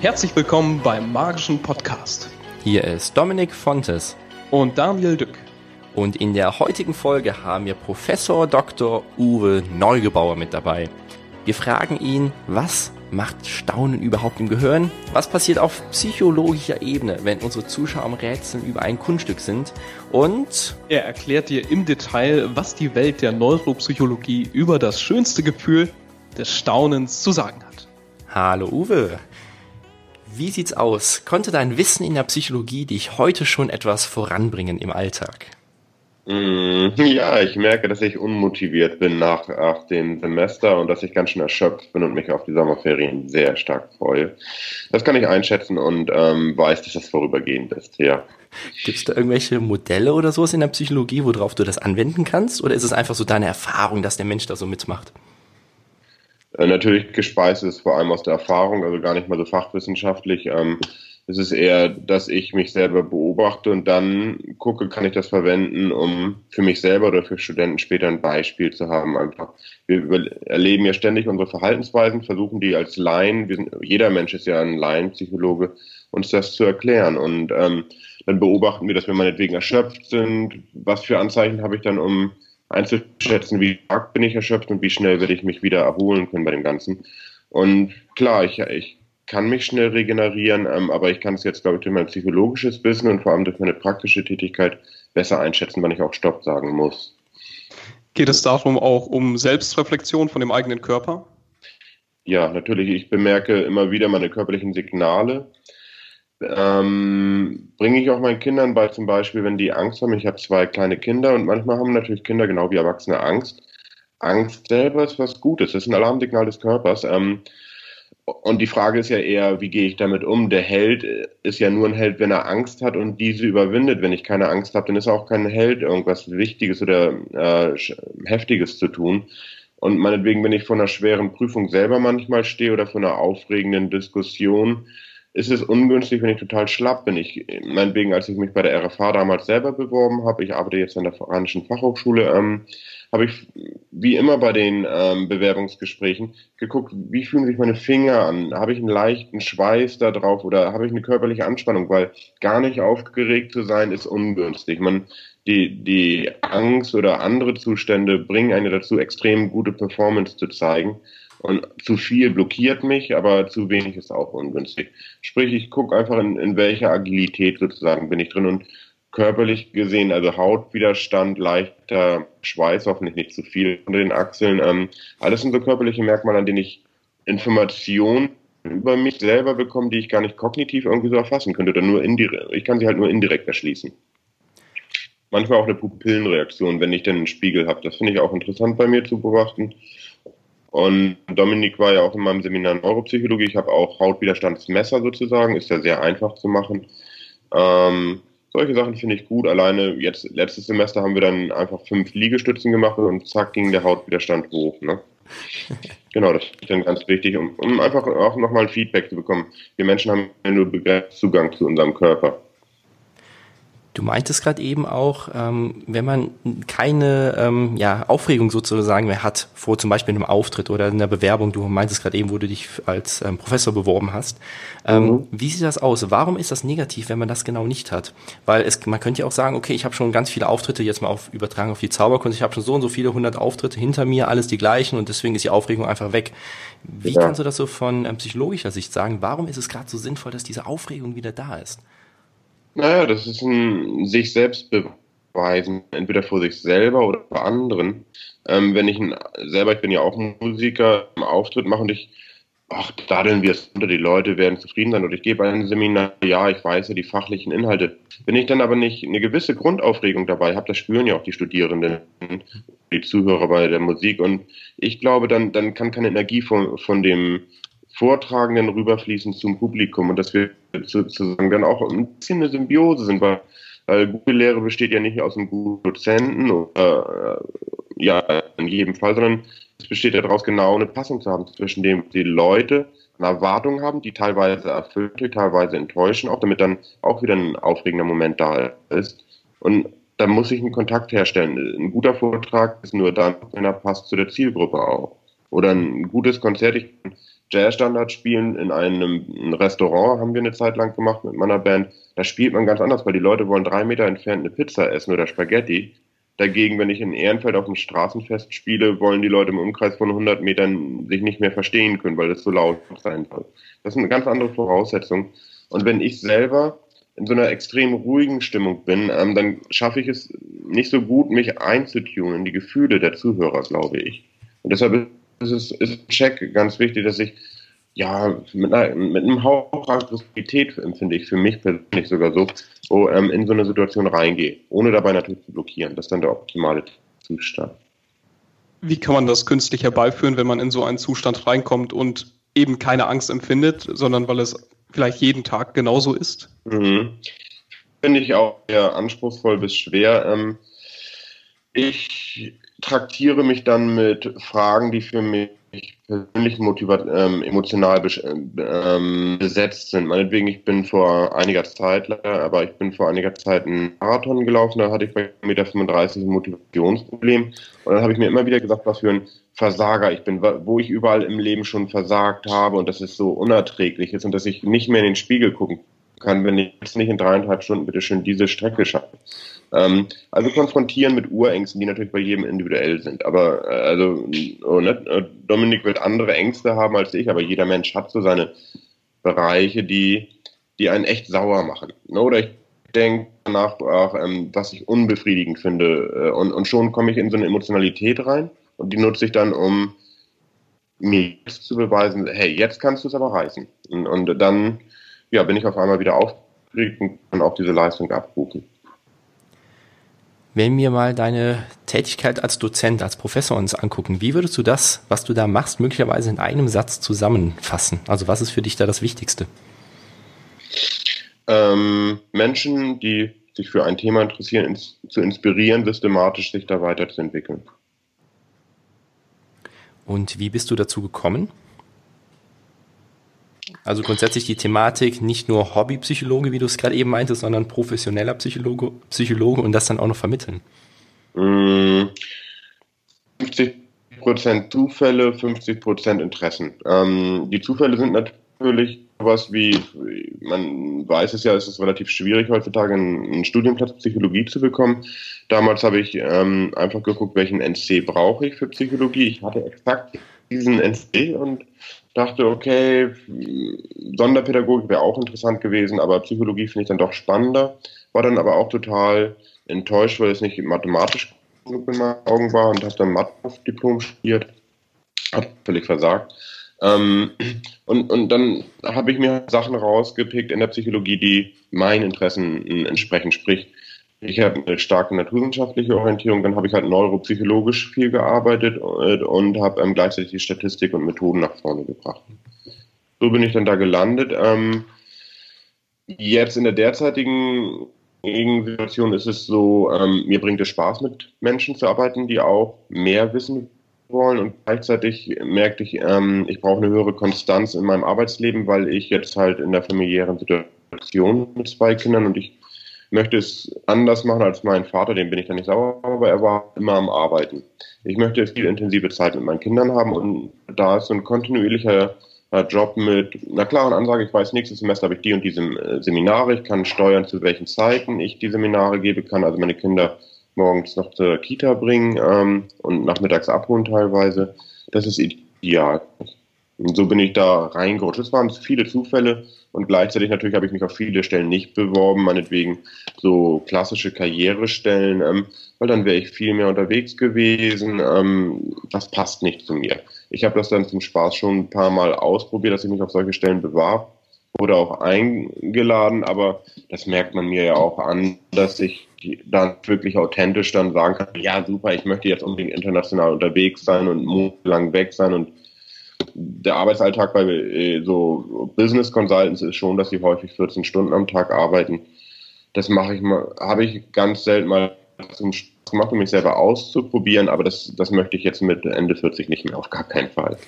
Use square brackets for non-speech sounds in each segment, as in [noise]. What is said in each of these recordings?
Herzlich willkommen beim Magischen Podcast. Hier ist Dominik Fontes und Daniel Dück. Und in der heutigen Folge haben wir Professor Dr. Uwe Neugebauer mit dabei. Wir fragen ihn, was macht Staunen überhaupt im Gehirn? Was passiert auf psychologischer Ebene, wenn unsere Zuschauer am Rätseln über ein Kunststück sind? Und er erklärt dir im Detail, was die Welt der Neuropsychologie über das schönste Gefühl des Staunens zu sagen hat. Hallo Uwe. Wie sieht's aus? Konnte dein Wissen in der Psychologie dich heute schon etwas voranbringen im Alltag? Mm, ja, ich merke, dass ich unmotiviert bin nach, nach dem Semester und dass ich ganz schön erschöpft bin und mich auf die Sommerferien sehr stark freue. Das kann ich einschätzen und ähm, weiß, dass das vorübergehend ist, ja. Gibt es da irgendwelche Modelle oder sowas in der Psychologie, worauf du das anwenden kannst? Oder ist es einfach so deine Erfahrung, dass der Mensch da so mitmacht? Äh, natürlich gespeist ist vor allem aus der Erfahrung, also gar nicht mal so fachwissenschaftlich. Ähm, es ist eher, dass ich mich selber beobachte und dann gucke, kann ich das verwenden, um für mich selber oder für Studenten später ein Beispiel zu haben. Einfach. Wir erleben ja ständig unsere Verhaltensweisen, versuchen die als Laien, sind, jeder Mensch ist ja ein Laienpsychologe, uns das zu erklären. Und ähm, dann beobachten wir, dass wir meinetwegen erschöpft sind. Was für Anzeichen habe ich dann, um einzuschätzen, wie stark bin ich erschöpft und wie schnell werde ich mich wieder erholen können bei dem Ganzen. Und klar, ich, ich kann mich schnell regenerieren, ähm, aber ich kann es jetzt, glaube ich, durch mein psychologisches Wissen und vor allem durch meine praktische Tätigkeit besser einschätzen, wann ich auch Stopp sagen muss. Geht es darum auch um Selbstreflexion von dem eigenen Körper? Ja, natürlich. Ich bemerke immer wieder meine körperlichen Signale. Ähm, bringe ich auch meinen Kindern bei, zum Beispiel, wenn die Angst haben. Ich habe zwei kleine Kinder und manchmal haben natürlich Kinder genau wie Erwachsene Angst. Angst selber ist was Gutes. Das ist ein Alarmsignal des Körpers. Ähm, und die Frage ist ja eher, wie gehe ich damit um? Der Held ist ja nur ein Held, wenn er Angst hat und diese überwindet. Wenn ich keine Angst habe, dann ist er auch kein Held, irgendwas Wichtiges oder äh, Heftiges zu tun. Und meinetwegen, wenn ich vor einer schweren Prüfung selber manchmal stehe oder vor einer aufregenden Diskussion, ist es ungünstig, wenn ich total schlapp bin. Ich, meinetwegen, als ich mich bei der RFH damals selber beworben habe, ich arbeite jetzt an der Foranischen Fachhochschule, ähm, habe ich wie immer bei den ähm, Bewerbungsgesprächen geguckt, wie fühlen sich meine Finger an? Habe ich einen leichten Schweiß da drauf oder habe ich eine körperliche Anspannung? Weil gar nicht aufgeregt zu sein ist ungünstig. Man, die, die Angst oder andere Zustände bringen eine dazu, extrem gute Performance zu zeigen. Und zu viel blockiert mich, aber zu wenig ist auch ungünstig. Sprich, ich gucke einfach, in, in welcher Agilität sozusagen bin ich drin und körperlich gesehen, also Hautwiderstand, leichter Schweiß, hoffentlich nicht zu viel unter den Achseln. Ähm, alles sind so körperliche Merkmale, an denen ich Informationen über mich selber bekomme, die ich gar nicht kognitiv irgendwie so erfassen könnte. Oder nur indirekt, ich kann sie halt nur indirekt erschließen. Manchmal auch eine Pupillenreaktion, wenn ich dann einen Spiegel habe. Das finde ich auch interessant bei mir zu beobachten. Und Dominik war ja auch in meinem Seminar Neuropsychologie. Ich habe auch Hautwiderstandsmesser sozusagen, ist ja sehr einfach zu machen. Ähm, solche Sachen finde ich gut. Alleine jetzt letztes Semester haben wir dann einfach fünf Liegestützen gemacht und zack ging der Hautwiderstand hoch. Ne? [laughs] genau, das ist dann ganz wichtig, um, um einfach auch nochmal ein Feedback zu bekommen. Wir Menschen haben ja nur begrenzt Zugang zu unserem Körper. Du meintest gerade eben auch, ähm, wenn man keine ähm, ja, Aufregung sozusagen mehr hat, vor zum Beispiel einem Auftritt oder in der Bewerbung, du meintest gerade eben, wo du dich als ähm, Professor beworben hast. Ähm, mhm. Wie sieht das aus? Warum ist das negativ, wenn man das genau nicht hat? Weil es, man könnte ja auch sagen, okay, ich habe schon ganz viele Auftritte, jetzt mal auf, übertragen auf die Zauberkunst, ich habe schon so und so viele hundert Auftritte hinter mir, alles die gleichen und deswegen ist die Aufregung einfach weg. Wie ja. kannst du das so von ähm, psychologischer Sicht sagen? Warum ist es gerade so sinnvoll, dass diese Aufregung wieder da ist? Naja, das ist ein sich selbst beweisen, entweder vor sich selber oder vor anderen. Ähm, wenn ich ein, selber, ich bin ja auch Musiker, einen Auftritt mache und ich, ach, daddeln wir es unter, die Leute werden zufrieden sein oder ich gebe ein Seminar, ja, ich weiß ja die fachlichen Inhalte. Wenn ich dann aber nicht eine gewisse Grundaufregung dabei habe, das spüren ja auch die Studierenden, die Zuhörer bei der Musik und ich glaube, dann, dann kann keine Energie von, von dem Vortragenden rüberfließen zum Publikum und dass wir sozusagen dann auch ein bisschen eine Symbiose sind, weil, weil gute Lehre besteht ja nicht aus einem guten Dozenten oder äh, ja, in jedem Fall, sondern es besteht ja daraus, genau eine Passung zu haben zwischen dem die Leute eine Erwartung haben, die teilweise erfüllt, teilweise enttäuschen, auch damit dann auch wieder ein aufregender Moment da ist. Und da muss ich einen Kontakt herstellen. Ein guter Vortrag ist nur dann, wenn er passt zu der Zielgruppe auch. Oder ein gutes Konzert, ich Jazzstandard spielen in einem Restaurant, haben wir eine Zeit lang gemacht mit meiner Band. Da spielt man ganz anders, weil die Leute wollen drei Meter entfernt eine Pizza essen oder Spaghetti. Dagegen, wenn ich in Ehrenfeld auf dem Straßenfest spiele, wollen die Leute im Umkreis von 100 Metern sich nicht mehr verstehen können, weil es so laut sein soll. Das eine ganz andere Voraussetzung. Und wenn ich selber in so einer extrem ruhigen Stimmung bin, ähm, dann schaffe ich es nicht so gut, mich einzutunen in die Gefühle der Zuhörer, glaube ich. Und deshalb es ist ein Check ganz wichtig, dass ich ja mit, einer, mit einem Hauch Aggressivität empfinde ich für mich persönlich sogar so, wo, ähm, in so eine Situation reingehe, ohne dabei natürlich zu blockieren. Das ist dann der optimale Zustand. Wie kann man das künstlich herbeiführen, wenn man in so einen Zustand reinkommt und eben keine Angst empfindet, sondern weil es vielleicht jeden Tag genauso ist? Mhm. Finde ich auch eher anspruchsvoll bis schwer. Ähm, ich traktiere mich dann mit Fragen, die für mich persönlich motivat, ähm, emotional ähm, besetzt sind. Meinetwegen, ich bin vor einiger Zeit, aber ich bin vor einiger Zeit einen Marathon gelaufen, da hatte ich bei 1,35 Meter ein Motivationsproblem. Und dann habe ich mir immer wieder gesagt, was für ein Versager ich bin, wo ich überall im Leben schon versagt habe und dass es so unerträglich ist und dass ich nicht mehr in den Spiegel gucken kann, wenn ich jetzt nicht in dreieinhalb Stunden bitte schön diese Strecke schaffe. Ähm, also konfrontieren mit Urängsten, die natürlich bei jedem individuell sind. Aber äh, also oh, ne? Dominik wird andere Ängste haben als ich, aber jeder Mensch hat so seine Bereiche, die, die einen echt sauer machen. Ne? Oder ich denke danach auch, ähm, was ich unbefriedigend finde. Äh, und, und schon komme ich in so eine Emotionalität rein und die nutze ich dann, um mir zu beweisen, hey, jetzt kannst du es aber reißen. Und, und dann ja, bin ich auf einmal wieder aufgeregt und kann auch diese Leistung abrufen. Wenn wir mal deine Tätigkeit als Dozent, als Professor uns angucken, wie würdest du das, was du da machst, möglicherweise in einem Satz zusammenfassen? Also was ist für dich da das Wichtigste? Ähm, Menschen, die sich für ein Thema interessieren, ins, zu inspirieren, systematisch sich da weiterzuentwickeln. Und wie bist du dazu gekommen? Also grundsätzlich die Thematik nicht nur Hobbypsychologe, wie du es gerade eben meintest, sondern professioneller Psychologe, Psychologe und das dann auch noch vermitteln. 50% Zufälle, 50% Interessen. Ähm, die Zufälle sind natürlich was wie, man weiß es ja, es ist relativ schwierig heutzutage einen, einen Studienplatz Psychologie zu bekommen. Damals habe ich ähm, einfach geguckt, welchen NC brauche ich für Psychologie. Ich hatte exakt diesen NC und dachte, okay, Sonderpädagogik wäre auch interessant gewesen, aber Psychologie finde ich dann doch spannender. War dann aber auch total enttäuscht, weil es nicht mathematisch genug in meinen Augen war und habe dann Mathe-Diplom studiert. Hat völlig versagt. Ähm, und, und dann habe ich mir Sachen rausgepickt in der Psychologie, die meinen Interessen entsprechend spricht. Ich habe eine starke naturwissenschaftliche Orientierung, dann habe ich halt neuropsychologisch viel gearbeitet und, und habe ähm, gleichzeitig die Statistik und Methoden nach vorne gebracht. So bin ich dann da gelandet. Ähm, jetzt in der derzeitigen Situation ist es so, ähm, mir bringt es Spaß, mit Menschen zu arbeiten, die auch mehr wissen wollen und gleichzeitig merkte ich, ähm, ich brauche eine höhere Konstanz in meinem Arbeitsleben, weil ich jetzt halt in der familiären Situation mit zwei Kindern und ich möchte es anders machen als mein Vater, dem bin ich dann nicht sauer, aber er war immer am Arbeiten. Ich möchte viel intensive Zeit mit meinen Kindern haben und da ist so ein kontinuierlicher äh, Job mit einer klaren Ansage, ich weiß, nächstes Semester habe ich die und diese äh, Seminare, ich kann steuern, zu welchen Zeiten ich die Seminare gebe, kann also meine Kinder morgens noch zur Kita bringen ähm, und nachmittags abholen teilweise. Das ist ideal. Und so bin ich da reingerutscht. Es waren viele Zufälle und gleichzeitig natürlich habe ich mich auf viele Stellen nicht beworben, meinetwegen so klassische Karrierestellen, ähm, weil dann wäre ich viel mehr unterwegs gewesen. Ähm, das passt nicht zu mir. Ich habe das dann zum Spaß schon ein paar Mal ausprobiert, dass ich mich auf solche Stellen bewarb oder auch eingeladen, aber das merkt man mir ja auch an, dass ich dann wirklich authentisch dann sagen kann, ja super, ich möchte jetzt unbedingt international unterwegs sein und monatelang weg sein und der Arbeitsalltag bei äh, so Business Consultants ist schon, dass sie häufig 14 Stunden am Tag arbeiten. Das mache ich mal, habe ich ganz selten mal zum gemacht, um mich selber auszuprobieren, aber das, das möchte ich jetzt mit Ende 40 nicht mehr, auf gar keinen Fall.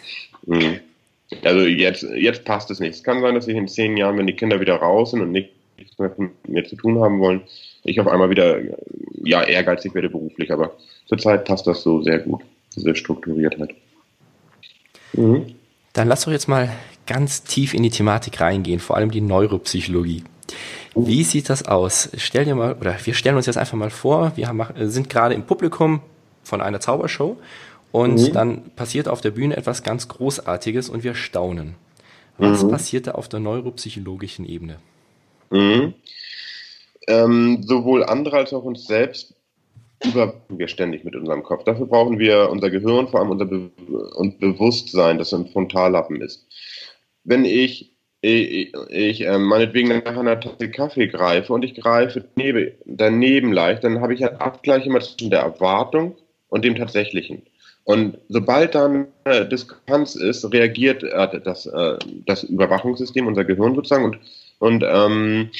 Mhm. Also jetzt, jetzt passt es nicht. Es kann sein, dass ich in zehn Jahren, wenn die Kinder wieder raus sind und nichts mehr mit mir zu tun haben wollen, ich auf einmal wieder ja, ehrgeizig werde beruflich, aber zurzeit passt das so sehr gut, diese Strukturiertheit. Mhm. Dann lass doch jetzt mal ganz tief in die Thematik reingehen, vor allem die Neuropsychologie. Wie sieht das aus? Stell dir mal, oder wir stellen uns jetzt einfach mal vor, wir haben, sind gerade im Publikum von einer Zaubershow und mhm. dann passiert auf der Bühne etwas ganz Großartiges und wir staunen. Was mhm. passiert da auf der neuropsychologischen Ebene? Mhm. Ähm, sowohl andere als auch uns selbst überwachen wir ständig mit unserem Kopf. Dafür brauchen wir unser Gehirn, vor allem unser Be und Bewusstsein, das im Frontallappen ist. Wenn ich, ich, ich äh, meinetwegen nach einer Tasse Kaffee greife und ich greife daneben, daneben leicht, dann habe ich einen Abgleich immer zwischen der Erwartung und dem Tatsächlichen. Und sobald dann äh, Diskrepanz ist, reagiert äh, das, äh, das Überwachungssystem, unser Gehirn sozusagen, und, und ähm,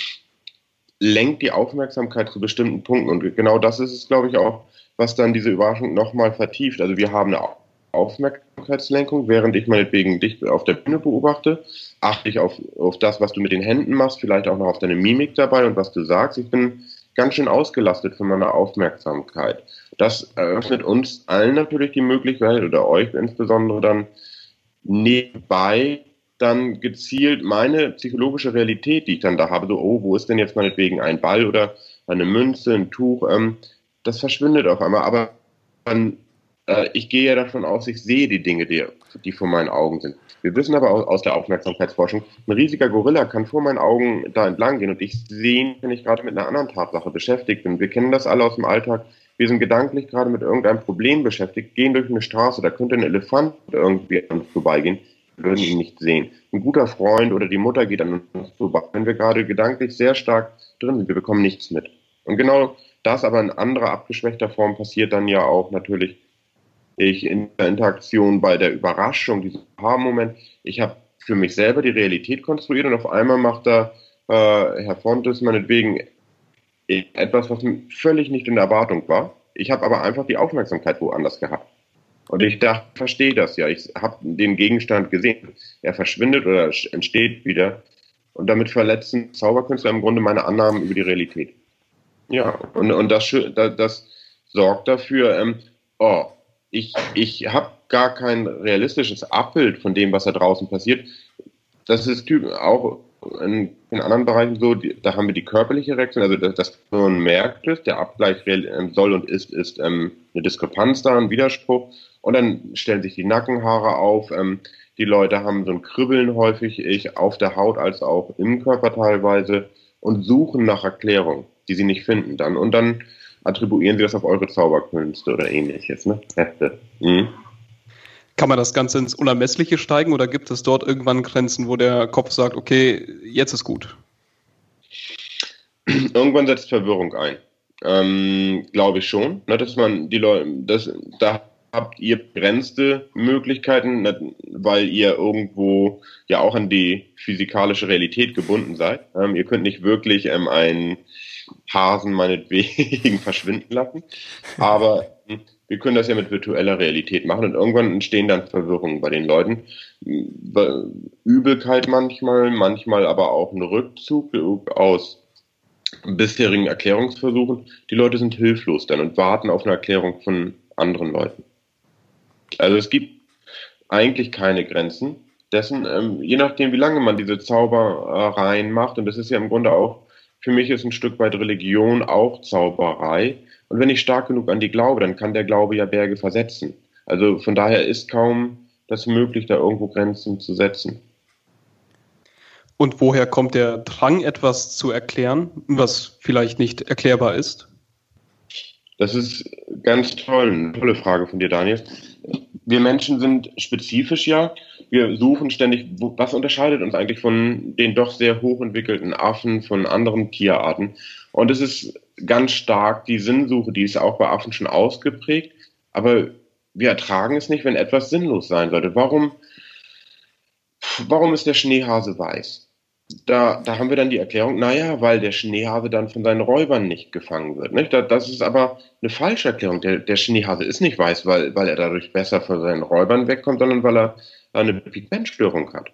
lenkt die Aufmerksamkeit zu bestimmten Punkten. Und genau das ist es, glaube ich, auch, was dann diese Überraschung nochmal vertieft. Also wir haben eine Aufmerksamkeitslenkung, während ich meinetwegen dich auf der Bühne beobachte, achte ich auf, auf das, was du mit den Händen machst, vielleicht auch noch auf deine Mimik dabei und was du sagst. Ich bin ganz schön ausgelastet von meiner Aufmerksamkeit. Das eröffnet uns allen natürlich die Möglichkeit, oder euch insbesondere dann nebenbei dann gezielt meine psychologische Realität, die ich dann da habe, so, oh, wo ist denn jetzt meinetwegen ein Ball oder eine Münze, ein Tuch, ähm, das verschwindet auf einmal. Aber dann, äh, ich gehe ja davon aus, ich sehe die Dinge, die, die vor meinen Augen sind. Wir wissen aber aus, der Aufmerksamkeitsforschung, ein riesiger Gorilla kann vor meinen Augen da entlang gehen und ich sehe ihn, wenn ich gerade mit einer anderen Tatsache beschäftigt bin. Wir kennen das alle aus dem Alltag. Wir sind gedanklich gerade mit irgendeinem Problem beschäftigt, gehen durch eine Straße, da könnte ein Elefant irgendwie an vorbeigehen würden ihn nicht sehen. Ein guter Freund oder die Mutter geht an uns vorbei, wenn wir gerade gedanklich sehr stark drin sind. Wir bekommen nichts mit. Und genau das aber in anderer abgeschwächter Form passiert dann ja auch natürlich ich in der Interaktion bei der Überraschung, diesem Aha-Moment. Ich habe für mich selber die Realität konstruiert und auf einmal macht da äh, Herr Fontes meinetwegen etwas, was völlig nicht in der Erwartung war. Ich habe aber einfach die Aufmerksamkeit woanders gehabt. Und ich dachte, verstehe das ja. Ich habe den Gegenstand gesehen. Er verschwindet oder entsteht wieder. Und damit verletzen Zauberkünstler im Grunde meine Annahmen über die Realität. Ja, und, und das, das sorgt dafür, ähm, oh, ich, ich habe gar kein realistisches Abbild von dem, was da draußen passiert. Das ist auch in, in anderen Bereichen so, die, da haben wir die körperliche Reaktion, also das, das Gehirn merkt es, der Abgleich ähm, soll und ist, ist ähm, eine Diskrepanz da, ein Widerspruch und dann stellen sich die Nackenhaare auf. Ähm, die Leute haben so ein Kribbeln häufig ich, auf der Haut als auch im Körper teilweise und suchen nach Erklärung, die sie nicht finden dann. Und dann attribuieren sie das auf eure Zauberkünste oder ähnliches. Ne? Mhm. Kann man das Ganze ins Unermessliche steigen oder gibt es dort irgendwann Grenzen, wo der Kopf sagt, okay, jetzt ist gut? Irgendwann setzt Verwirrung ein. Ähm, Glaube ich schon, ne, dass man die Leute, das, da habt ihr begrenzte Möglichkeiten, weil ihr irgendwo ja auch an die physikalische Realität gebunden seid. Ähm, ihr könnt nicht wirklich ähm, einen Hasen meinetwegen [laughs] verschwinden lassen, aber hm, wir können das ja mit virtueller Realität machen und irgendwann entstehen dann Verwirrungen bei den Leuten. Übelkeit manchmal, manchmal aber auch ein Rückzug aus bisherigen Erklärungsversuchen. Die Leute sind hilflos dann und warten auf eine Erklärung von anderen Leuten. Also es gibt eigentlich keine Grenzen dessen, ähm, je nachdem, wie lange man diese Zaubereien macht, und das ist ja im Grunde auch, für mich ist ein Stück weit Religion auch Zauberei. Und wenn ich stark genug an die glaube, dann kann der Glaube ja Berge versetzen. Also von daher ist kaum das möglich, da irgendwo Grenzen zu setzen. Und woher kommt der Drang, etwas zu erklären, was vielleicht nicht erklärbar ist? Das ist ganz toll, eine tolle Frage von dir, Daniel. Wir Menschen sind spezifisch ja. Wir suchen ständig, was unterscheidet uns eigentlich von den doch sehr hochentwickelten Affen, von anderen Tierarten. Und es ist ganz stark die Sinnsuche, die ist auch bei Affen schon ausgeprägt. Aber wir ertragen es nicht, wenn etwas sinnlos sein sollte. Warum, warum ist der Schneehase weiß? Da, da haben wir dann die Erklärung, naja, weil der Schneehase dann von seinen Räubern nicht gefangen wird. Nicht? Das ist aber eine falsche Erklärung. Der, der Schneehase ist nicht weiß, weil, weil er dadurch besser von seinen Räubern wegkommt, sondern weil er eine Pigmentstörung hat.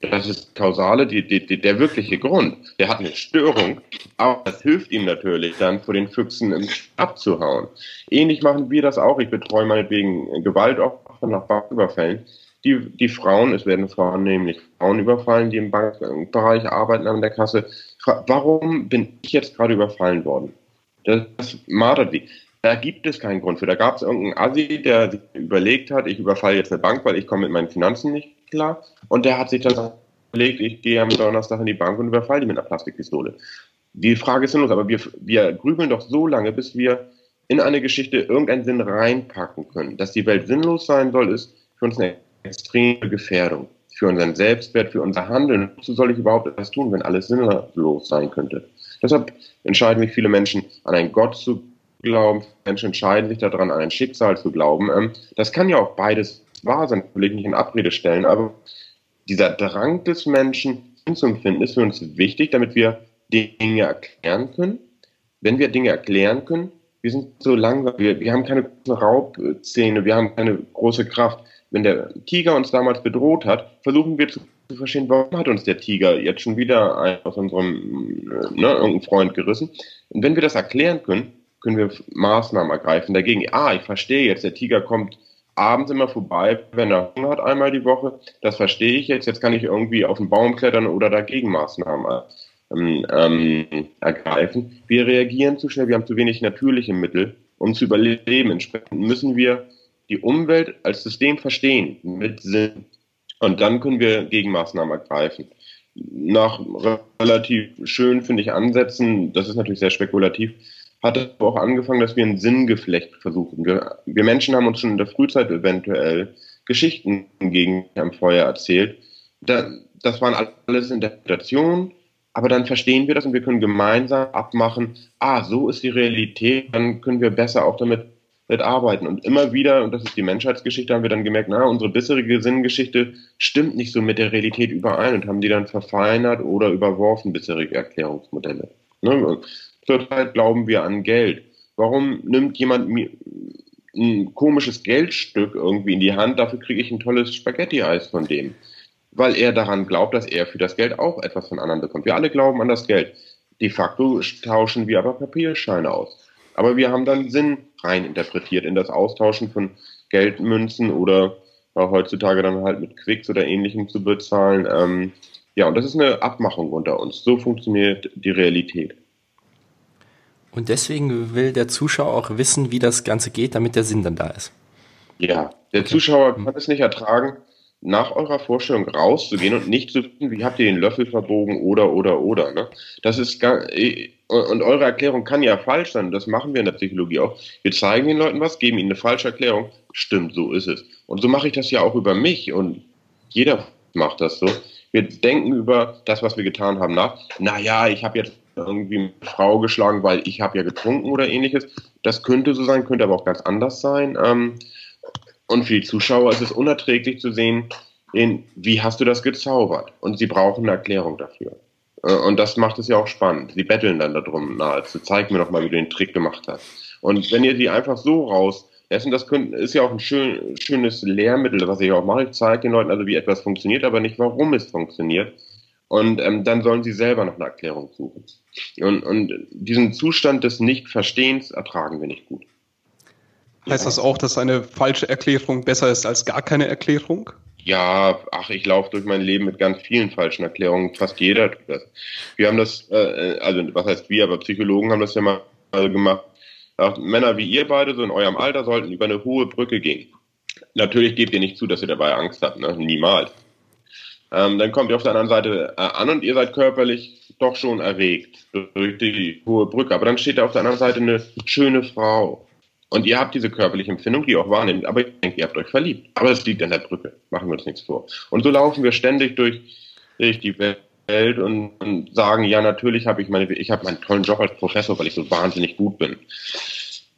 Das ist kausale, die, die, die, der wirkliche Grund. Der hat eine Störung, aber das hilft ihm natürlich dann vor den Füchsen abzuhauen. Ähnlich machen wir das auch. Ich betreue meinetwegen Gewaltopfer nach Banküberfällen die, die Frauen, es werden Frauen nämlich Frauen überfallen, die im Bankbereich arbeiten an der Kasse. Warum bin ich jetzt gerade überfallen worden? Das, das martert wie. Da gibt es keinen Grund für. Da gab es irgendeinen Assi, der sich überlegt hat, ich überfalle jetzt eine Bank, weil ich komme mit meinen Finanzen nicht klar. Und der hat sich dann überlegt, ich gehe am Donnerstag in die Bank und überfalle die mit einer Plastikpistole. Die Frage ist sinnlos, aber wir, wir grübeln doch so lange, bis wir in eine Geschichte irgendeinen Sinn reinpacken können. Dass die Welt sinnlos sein soll, ist für uns eine extreme Gefährdung. Für unseren Selbstwert, für unser Handeln. Wozu soll ich überhaupt etwas tun, wenn alles sinnlos sein könnte? Deshalb entscheiden sich viele Menschen, an einen Gott zu glauben. Menschen entscheiden sich daran, an ein Schicksal zu glauben. Ähm, das kann ja auch beides wahr sein, will ich nicht in Abrede stellen, aber dieser Drang des Menschen zu empfinden ist für uns wichtig, damit wir Dinge erklären können. Wenn wir Dinge erklären können, wir sind so langsam, wir, wir haben keine Raubzähne, wir haben keine große Kraft. Wenn der Tiger uns damals bedroht hat, versuchen wir zu, verstehen, warum hat uns der Tiger jetzt schon wieder aus unserem äh, ne, irgendeinen Freund gerissen. Und wenn wir das erklären können, können wir Maßnahmen ergreifen dagegen. Ah, ich verstehe jetzt, der Tiger kommt abends immer vorbei, wenn er Hunger hat, einmal die Woche. Das verstehe ich jetzt. Jetzt kann ich irgendwie auf den Baum klettern oder dagegen Maßnahmen ähm, ähm, ergreifen. Wir reagieren zu schnell, wir haben zu wenig natürliche Mittel, um zu überleben. Entsprechend müssen wir die Umwelt als System verstehen, mit Sinn. Und dann können wir Gegenmaßnahmen ergreifen. Nach relativ schön, finde ich, Ansätzen, das ist natürlich sehr spekulativ, hat es auch angefangen, dass wir ein Sinngeflecht versuchen. Wir, wir, Menschen haben uns schon in der Frühzeit eventuell Geschichten gegen am Feuer erzählt. Da, das waren alles Interpretationen, aber dann verstehen wir das und wir können gemeinsam abmachen, ah, so ist die Realität, dann können wir besser auch damit, damit arbeiten. Und immer wieder, und das ist die Menschheitsgeschichte, haben wir dann gemerkt, na, unsere bisherige Sinngeschichte stimmt nicht so mit der Realität überein und haben die dann verfeinert oder überworfen, bisherige Erklärungsmodelle. Ne? Zurzeit glauben wir an Geld. Warum nimmt jemand ein komisches Geldstück irgendwie in die Hand, dafür kriege ich ein tolles Spaghetti-Eis von dem? Weil er daran glaubt, dass er für das Geld auch etwas von anderen bekommt. Wir alle glauben an das Geld. De facto tauschen wir aber Papierscheine aus. Aber wir haben dann Sinn rein interpretiert in das Austauschen von Geldmünzen oder heutzutage dann halt mit Quicks oder ähnlichem zu bezahlen. Ähm, ja, und das ist eine Abmachung unter uns. So funktioniert die Realität. Und deswegen will der Zuschauer auch wissen, wie das Ganze geht, damit der Sinn dann da ist. Ja, der okay. Zuschauer kann es nicht ertragen, nach eurer Vorstellung rauszugehen und nicht zu wissen, wie habt ihr den Löffel verbogen oder, oder, oder. Ne? Das ist gar, und eure Erklärung kann ja falsch sein. Das machen wir in der Psychologie auch. Wir zeigen den Leuten was, geben ihnen eine falsche Erklärung. Stimmt, so ist es. Und so mache ich das ja auch über mich und jeder macht das so. Wir denken über das, was wir getan haben, nach. Naja, ich habe jetzt irgendwie eine Frau geschlagen, weil ich habe ja getrunken oder ähnliches. Das könnte so sein, könnte aber auch ganz anders sein. Ähm, und für die Zuschauer ist es unerträglich zu sehen, in, wie hast du das gezaubert? Und sie brauchen eine Erklärung dafür. Äh, und das macht es ja auch spannend. Sie betteln dann darum, na, also zeig mir doch mal, wie du den Trick gemacht hast. Und wenn ihr die einfach so rauslässt, das ist ja auch ein schön, schönes Lehrmittel, was ich auch mache, ich zeige den Leuten also, wie etwas funktioniert, aber nicht, warum es funktioniert. Und ähm, dann sollen sie selber noch eine Erklärung suchen. Und, und diesen Zustand des Nichtverstehens ertragen wir nicht gut. Heißt das auch, dass eine falsche Erklärung besser ist als gar keine Erklärung? Ja, ach, ich laufe durch mein Leben mit ganz vielen falschen Erklärungen. Fast jeder tut das. Wir haben das, äh, also was heißt wir, aber Psychologen haben das ja mal gemacht. Ach, Männer wie ihr beide, so in eurem Alter, sollten über eine hohe Brücke gehen. Natürlich gebt ihr nicht zu, dass ihr dabei Angst habt, ne? Niemals. Ähm, dann kommt ihr auf der anderen Seite äh, an und ihr seid körperlich doch schon erregt durch die hohe Brücke. Aber dann steht da auf der anderen Seite eine schöne Frau. Und ihr habt diese körperliche Empfindung, die ihr auch wahrnehmt, aber ihr denkt, ihr habt euch verliebt. Aber es liegt an der Brücke. Machen wir uns nichts vor. Und so laufen wir ständig durch, durch die Welt und, und sagen, ja, natürlich habe ich meine, ich habe meinen tollen Job als Professor, weil ich so wahnsinnig gut bin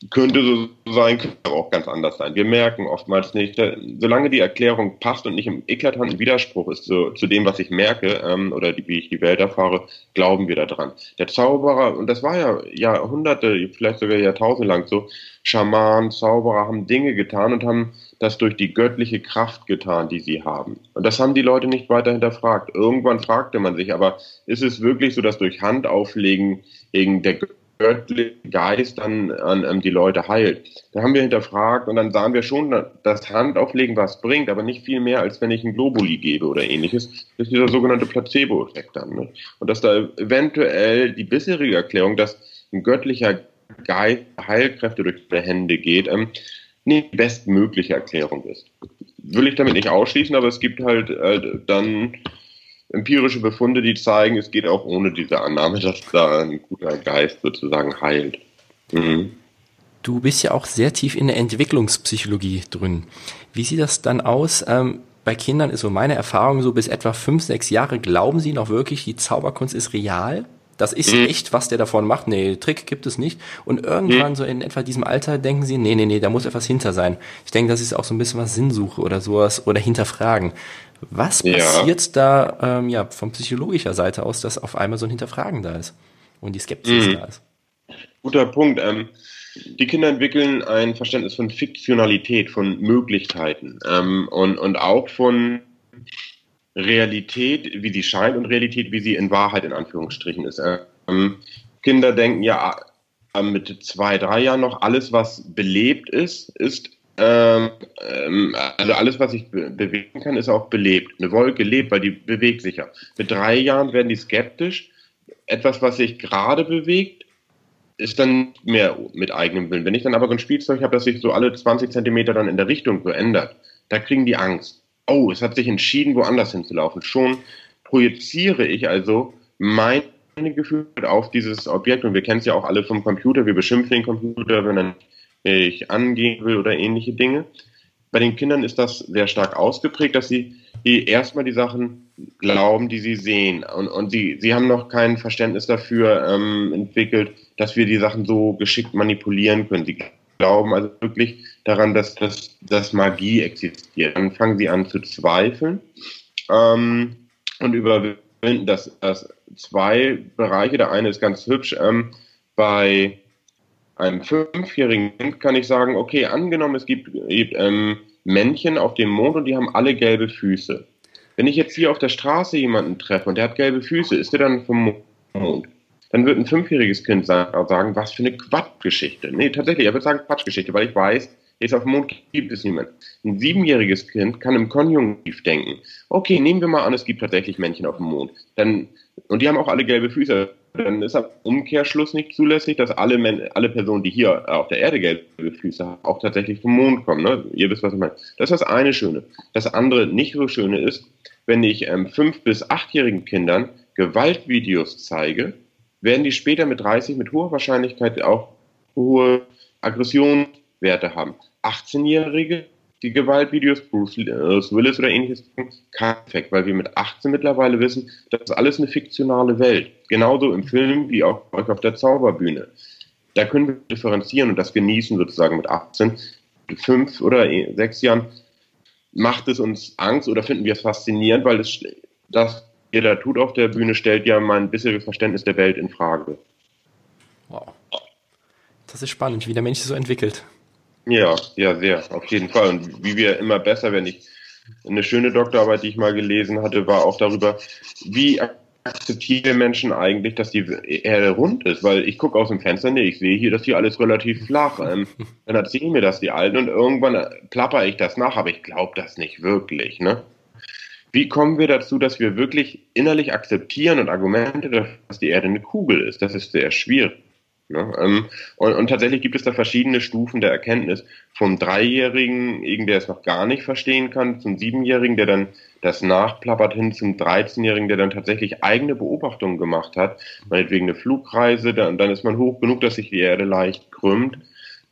könnte so sein, könnte aber auch ganz anders sein. Wir merken oftmals nicht, äh, solange die Erklärung passt und nicht im eklatanten Widerspruch ist zu, zu dem, was ich merke ähm, oder die, wie ich die Welt erfahre, glauben wir daran. Der Zauberer, und das war ja Jahrhunderte, vielleicht sogar Jahrtausende lang so, Schamanen, Zauberer haben Dinge getan und haben das durch die göttliche Kraft getan, die sie haben. Und das haben die Leute nicht weiter hinterfragt. Irgendwann fragte man sich, aber ist es wirklich so, dass durch Handauflegen der göttliche Geist dann an, an die Leute heilt. Da haben wir hinterfragt und dann sahen wir schon, dass Handauflegen was bringt, aber nicht viel mehr, als wenn ich ein Globuli gebe oder ähnliches. Das ist dieser sogenannte Placebo-Effekt dann. Ne? Und dass da eventuell die bisherige Erklärung, dass ein göttlicher Geist Heilkräfte durch die Hände geht, ähm, nicht die bestmögliche Erklärung ist. Will ich damit nicht ausschließen, aber es gibt halt äh, dann empirische Befunde, die zeigen, es geht auch ohne diese Annahme, dass da ein guter Geist sozusagen heilt. Mhm. Du bist ja auch sehr tief in der Entwicklungspsychologie drin. Wie sieht das dann aus? Ähm, bei Kindern ist so meine Erfahrung so bis etwa fünf, sechs Jahre glauben sie noch wirklich, die Zauberkunst ist real. Das ist mhm. echt, was der davon macht. Nee, Trick gibt es nicht. Und irgendwann mhm. so in etwa diesem Alter denken sie, nee, nee, nee, da muss etwas hinter sein. Ich denke, das ist auch so ein bisschen was Sinnsuche oder sowas oder hinterfragen. Was passiert ja. da ähm, ja, von psychologischer Seite aus, dass auf einmal so ein Hinterfragen da ist und die Skepsis mhm. da ist? Guter Punkt. Ähm, die Kinder entwickeln ein Verständnis von Fiktionalität, von Möglichkeiten ähm, und, und auch von Realität, wie sie scheint und Realität, wie sie in Wahrheit in Anführungsstrichen ist. Ähm, Kinder denken ja mit zwei, drei Jahren noch, alles, was belebt ist, ist ähm, ähm, also alles, was sich be bewegen kann, ist auch belebt. Eine Wolke lebt, weil die bewegt sich ja. Mit drei Jahren werden die skeptisch. Etwas, was sich gerade bewegt, ist dann mehr mit eigenem Willen. Wenn ich dann aber so ein Spielzeug habe, das sich so alle 20 Zentimeter dann in der Richtung so ändert, da kriegen die Angst. Oh, es hat sich entschieden, woanders hinzulaufen. Schon projiziere ich also meine Gefühle auf dieses Objekt und wir kennen es ja auch alle vom Computer. Wir beschimpfen den Computer, wenn er ich angehen will oder ähnliche Dinge. Bei den Kindern ist das sehr stark ausgeprägt, dass sie erstmal die Sachen glauben, die sie sehen. Und, und sie, sie haben noch kein Verständnis dafür ähm, entwickelt, dass wir die Sachen so geschickt manipulieren können. Sie glauben also wirklich daran, dass, dass, dass Magie existiert. Dann fangen sie an zu zweifeln ähm, und überwinden das, das zwei Bereiche. Der eine ist ganz hübsch. Ähm, bei einem fünfjährigen Kind kann ich sagen, okay, angenommen, es gibt, ähm, Männchen auf dem Mond und die haben alle gelbe Füße. Wenn ich jetzt hier auf der Straße jemanden treffe und der hat gelbe Füße, ist der dann vom Mond? Dann wird ein fünfjähriges Kind sagen, was für eine Quatschgeschichte. Nee, tatsächlich, er wird sagen Quatschgeschichte, weil ich weiß, jetzt auf dem Mond gibt es niemanden. Ein siebenjähriges Kind kann im Konjunktiv denken. Okay, nehmen wir mal an, es gibt tatsächlich Männchen auf dem Mond. Dann, und die haben auch alle gelbe Füße dann ist am Umkehrschluss nicht zulässig, dass alle, Men alle Personen, die hier auf der Erde gelbe Füße haben, auch tatsächlich vom Mond kommen. Ne? Ihr wisst, was ich meine. Das ist das eine Schöne. Das andere nicht so Schöne ist, wenn ich ähm, fünf- bis achtjährigen Kindern Gewaltvideos zeige, werden die später mit 30 mit hoher Wahrscheinlichkeit auch hohe Aggressionswerte haben. 18-Jährige die Gewaltvideos, Bruce Willis oder ähnliches, kein Effekt, weil wir mit 18 mittlerweile wissen, das ist alles eine fiktionale Welt. Genauso im Film wie auch auf der Zauberbühne. Da können wir differenzieren und das genießen sozusagen mit 18. Fünf oder sechs Jahren macht es uns Angst oder finden wir es faszinierend, weil es, das jeder tut auf der Bühne, stellt ja mein bisheriges Verständnis der Welt in Frage. Wow. Das ist spannend, wie der Mensch sich so entwickelt. Ja, ja, sehr, auf jeden Fall. Und wie wir immer besser werden. Ich, eine schöne Doktorarbeit, die ich mal gelesen hatte, war auch darüber, wie akzeptieren Menschen eigentlich, dass die Erde rund ist? Weil ich gucke aus dem Fenster, nee, ich sehe hier, dass hier alles relativ flach. Ähm, [laughs] dann erzählen mir das die Alten und irgendwann plapper ich das nach, aber ich glaube das nicht wirklich. Ne? Wie kommen wir dazu, dass wir wirklich innerlich akzeptieren und Argumente, dass die Erde eine Kugel ist? Das ist sehr schwierig. Ne? Ähm, und, und, tatsächlich gibt es da verschiedene Stufen der Erkenntnis. Vom Dreijährigen, der es noch gar nicht verstehen kann, zum Siebenjährigen, der dann das nachplappert, hin zum 13-Jährigen, der dann tatsächlich eigene Beobachtungen gemacht hat, meinetwegen eine Flugreise, dann, dann ist man hoch genug, dass sich die Erde leicht krümmt,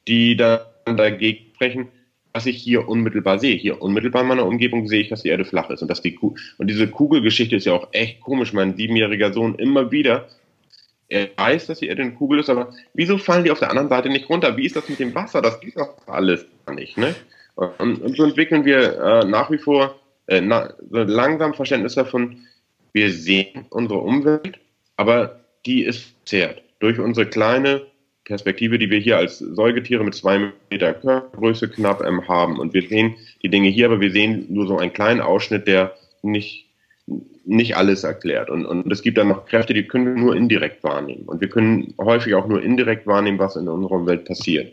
die dann dagegen sprechen, was ich hier unmittelbar sehe. Hier unmittelbar in meiner Umgebung sehe ich, dass die Erde flach ist und dass die Kuh und diese Kugelgeschichte ist ja auch echt komisch. Mein siebenjähriger Sohn immer wieder er weiß, dass die Erde eine Kugel ist, aber wieso fallen die auf der anderen Seite nicht runter? Wie ist das mit dem Wasser? Das geht doch alles gar nicht. Ne? Und, und so entwickeln wir äh, nach wie vor äh, na, langsam Verständnis davon, wir sehen unsere Umwelt, aber die ist zerrt durch unsere kleine Perspektive, die wir hier als Säugetiere mit zwei Meter Körpergröße knapp ähm, haben. Und wir sehen die Dinge hier, aber wir sehen nur so einen kleinen Ausschnitt, der nicht nicht alles erklärt. Und, und es gibt dann noch Kräfte, die können wir nur indirekt wahrnehmen. Und wir können häufig auch nur indirekt wahrnehmen, was in unserer Welt passiert.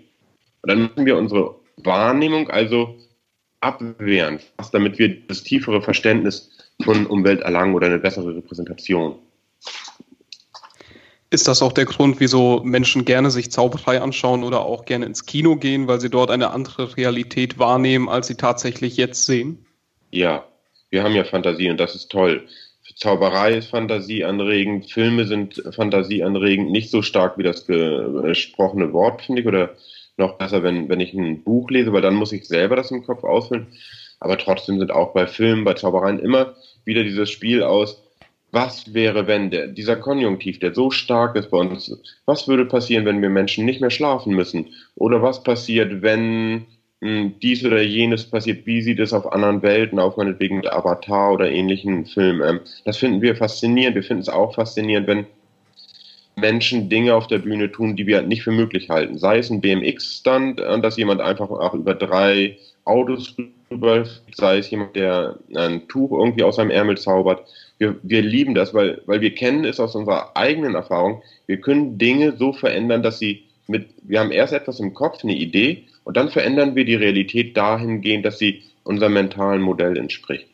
Und dann müssen wir unsere Wahrnehmung also abwehren, damit wir das tiefere Verständnis von Umwelt erlangen oder eine bessere Repräsentation. Ist das auch der Grund, wieso Menschen gerne sich Zauberei anschauen oder auch gerne ins Kino gehen, weil sie dort eine andere Realität wahrnehmen, als sie tatsächlich jetzt sehen? Ja, wir haben ja Fantasie und das ist toll. Zauberei ist fantasieanregend, Filme sind fantasieanregend, nicht so stark wie das gesprochene Wort, finde ich, oder noch besser, wenn, wenn ich ein Buch lese, weil dann muss ich selber das im Kopf ausfüllen. Aber trotzdem sind auch bei Filmen, bei Zaubereien immer wieder dieses Spiel aus, was wäre, wenn der, dieser Konjunktiv, der so stark ist bei uns, was würde passieren, wenn wir Menschen nicht mehr schlafen müssen? Oder was passiert, wenn dies oder jenes passiert? Wie sieht es auf anderen Welten, auf meinetwegen Avatar oder ähnlichen Filmen? Ähm, das finden wir faszinierend. Wir finden es auch faszinierend, wenn Menschen Dinge auf der Bühne tun, die wir nicht für möglich halten. Sei es ein BMX-Stand, äh, dass jemand einfach auch über drei Autos rüber, sei es jemand, der ein Tuch irgendwie aus seinem Ärmel zaubert. Wir, wir lieben das, weil, weil wir kennen es aus unserer eigenen Erfahrung. Wir können Dinge so verändern, dass sie mit, wir haben erst etwas im Kopf, eine Idee, und dann verändern wir die Realität dahingehend, dass sie unserem mentalen Modell entspricht.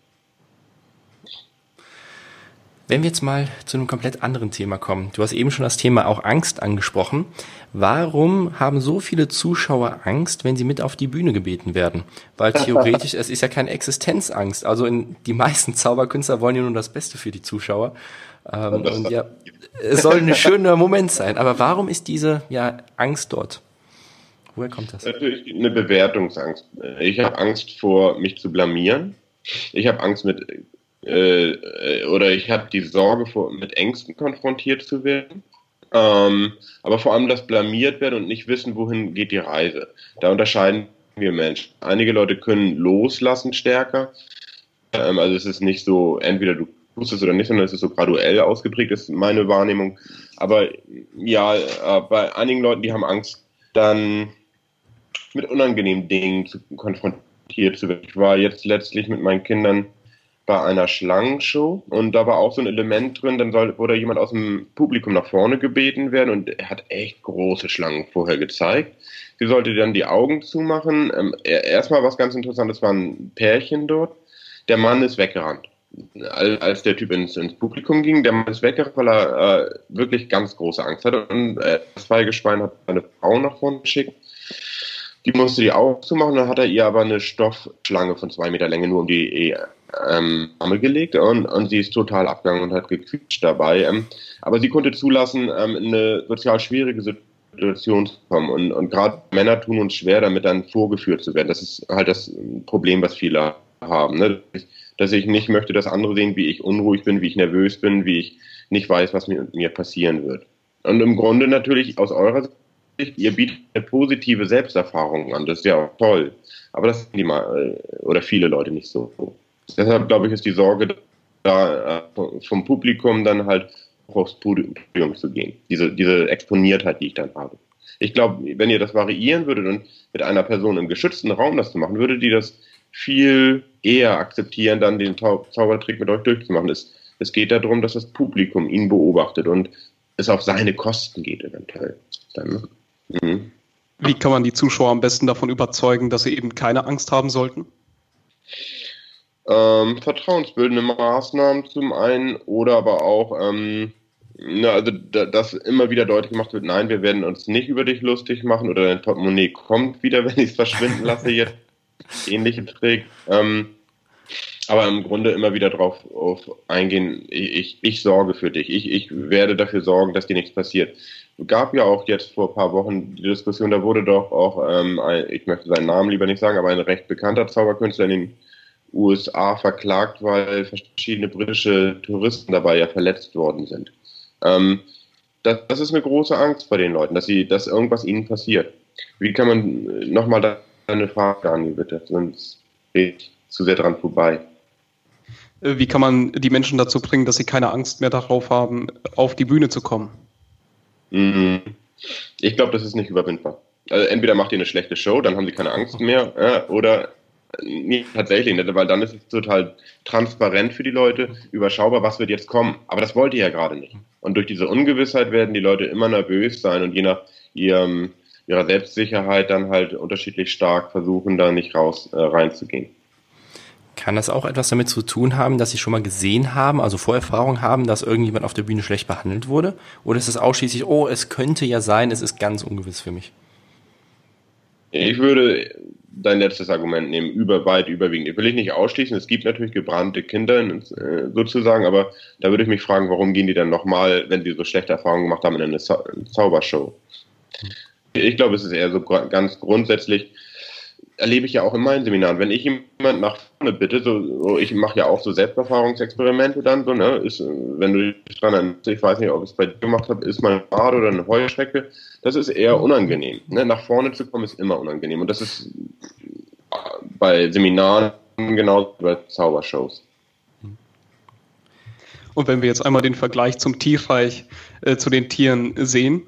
Wenn wir jetzt mal zu einem komplett anderen Thema kommen. Du hast eben schon das Thema auch Angst angesprochen. Warum haben so viele Zuschauer Angst, wenn sie mit auf die Bühne gebeten werden? Weil [laughs] theoretisch, es ist ja keine Existenzangst. Also in, die meisten Zauberkünstler wollen ja nur das Beste für die Zuschauer. Ähm, und ja, es soll ein schöner Moment sein. Aber warum ist diese ja, Angst dort? Woher kommt das? Natürlich eine Bewertungsangst. Ich habe Angst vor, mich zu blamieren. Ich habe Angst, mit äh, oder ich habe die Sorge, vor, mit Ängsten konfrontiert zu werden. Ähm, aber vor allem das blamiert werden und nicht wissen, wohin geht die Reise. Da unterscheiden wir Menschen. Einige Leute können loslassen stärker. Ähm, also es ist nicht so, entweder du tust es oder nicht, sondern es ist so graduell ausgeprägt, ist meine Wahrnehmung. Aber ja, äh, bei einigen Leuten, die haben Angst, dann mit unangenehmen Dingen zu, konfrontiert zu werden. Ich war jetzt letztlich mit meinen Kindern bei einer Schlangenshow und da war auch so ein Element drin, dann soll, wurde jemand aus dem Publikum nach vorne gebeten werden und er hat echt große Schlangen vorher gezeigt. Sie sollte dann die Augen zumachen. Ähm, erstmal was ganz interessantes war ein Pärchen dort. Der Mann ist weggerannt. Als der Typ ins, ins Publikum ging, der Mann ist weggerannt, weil er äh, wirklich ganz große Angst hatte. Und äh, das Zweigeschwein hat eine Frau nach vorne geschickt. Die musste die Augen zumachen, dann hat er ihr aber eine Stoffschlange von zwei Meter Länge nur um die ähm, Arme gelegt und, und sie ist total abgegangen und hat gequietscht dabei. Ähm, aber sie konnte zulassen, ähm, in eine sozial schwierige Situation zu kommen. Und, und gerade Männer tun uns schwer, damit dann vorgeführt zu werden. Das ist halt das Problem, was viele haben. Ne? Dass ich nicht möchte, dass andere sehen, wie ich unruhig bin, wie ich nervös bin, wie ich nicht weiß, was mir, mir passieren wird. Und im Grunde natürlich aus eurer Sicht, ihr bietet positive Selbsterfahrung an. Das ist ja auch toll. Aber das sind die mal, äh, oder viele Leute nicht so. Deshalb glaube ich, ist die Sorge da äh, vom Publikum dann halt auch aufs Podium zu gehen. Diese, diese Exponiertheit, die ich dann habe. Ich glaube, wenn ihr das variieren würdet und mit einer Person im geschützten Raum das zu machen, würde die das viel eher akzeptieren, dann den Zau Zaubertrick mit euch durchzumachen. Es, es geht darum, dass das Publikum ihn beobachtet und es auf seine Kosten geht eventuell. Dann, ne? Mhm. Wie kann man die Zuschauer am besten davon überzeugen, dass sie eben keine Angst haben sollten? ähm, vertrauensbildende Maßnahmen zum einen oder aber auch, ähm, na, also da, dass immer wieder deutlich gemacht wird, nein, wir werden uns nicht über dich lustig machen oder dein Portemonnaie kommt wieder, [laughs] wenn ich es verschwinden lasse jetzt. Ähnliche Trick. Ähm, aber im Grunde immer wieder darauf auf eingehen, ich, ich, ich sorge für dich, ich, ich werde dafür sorgen, dass dir nichts passiert. Gab ja auch jetzt vor ein paar Wochen die Diskussion, da wurde doch auch, ähm, ein, ich möchte seinen Namen lieber nicht sagen, aber ein recht bekannter Zauberkünstler in den USA verklagt, weil verschiedene britische Touristen dabei ja verletzt worden sind. Ähm, das, das, ist eine große Angst bei den Leuten, dass sie, dass irgendwas ihnen passiert. Wie kann man äh, nochmal eine Frage an bitte? Sonst geht zu sehr dran vorbei. Äh, wie kann man die Menschen dazu bringen, dass sie keine Angst mehr darauf haben, auf die Bühne zu kommen? Mhm. Ich glaube, das ist nicht überwindbar. Also entweder macht ihr eine schlechte Show, dann haben sie keine Angst [laughs] mehr, äh, oder Nee, tatsächlich nicht, weil dann ist es total transparent für die Leute, überschaubar, was wird jetzt kommen. Aber das wollt ihr ja gerade nicht. Und durch diese Ungewissheit werden die Leute immer nervös sein und je nach ihrem, ihrer Selbstsicherheit dann halt unterschiedlich stark versuchen, da nicht raus äh, reinzugehen. Kann das auch etwas damit zu tun haben, dass Sie schon mal gesehen haben, also Vorerfahrung haben, dass irgendjemand auf der Bühne schlecht behandelt wurde? Oder ist es ausschließlich, oh, es könnte ja sein, es ist ganz ungewiss für mich? Ich würde dein letztes Argument nehmen, über, weit überwiegend. Ich will ich nicht ausschließen, es gibt natürlich gebrannte Kinder äh, sozusagen, aber da würde ich mich fragen, warum gehen die dann nochmal, wenn sie so schlechte Erfahrungen gemacht haben, in eine Zau Zaubershow? Ich glaube, es ist eher so ganz grundsätzlich, erlebe ich ja auch in meinen Seminaren. Wenn ich jemand nach vorne bitte, so, so ich mache ja auch so Selbsterfahrungsexperimente dann so, ne, ist, wenn du dich dran erinnerst, ich weiß nicht, ob ich es bei dir gemacht habe, ist mal ein Bad oder eine Heuschrecke, das ist eher unangenehm. Ne? Nach vorne zu kommen ist immer unangenehm und das ist bei Seminaren genauso wie bei Zaubershows. Und wenn wir jetzt einmal den Vergleich zum Tierreich, äh, zu den Tieren sehen,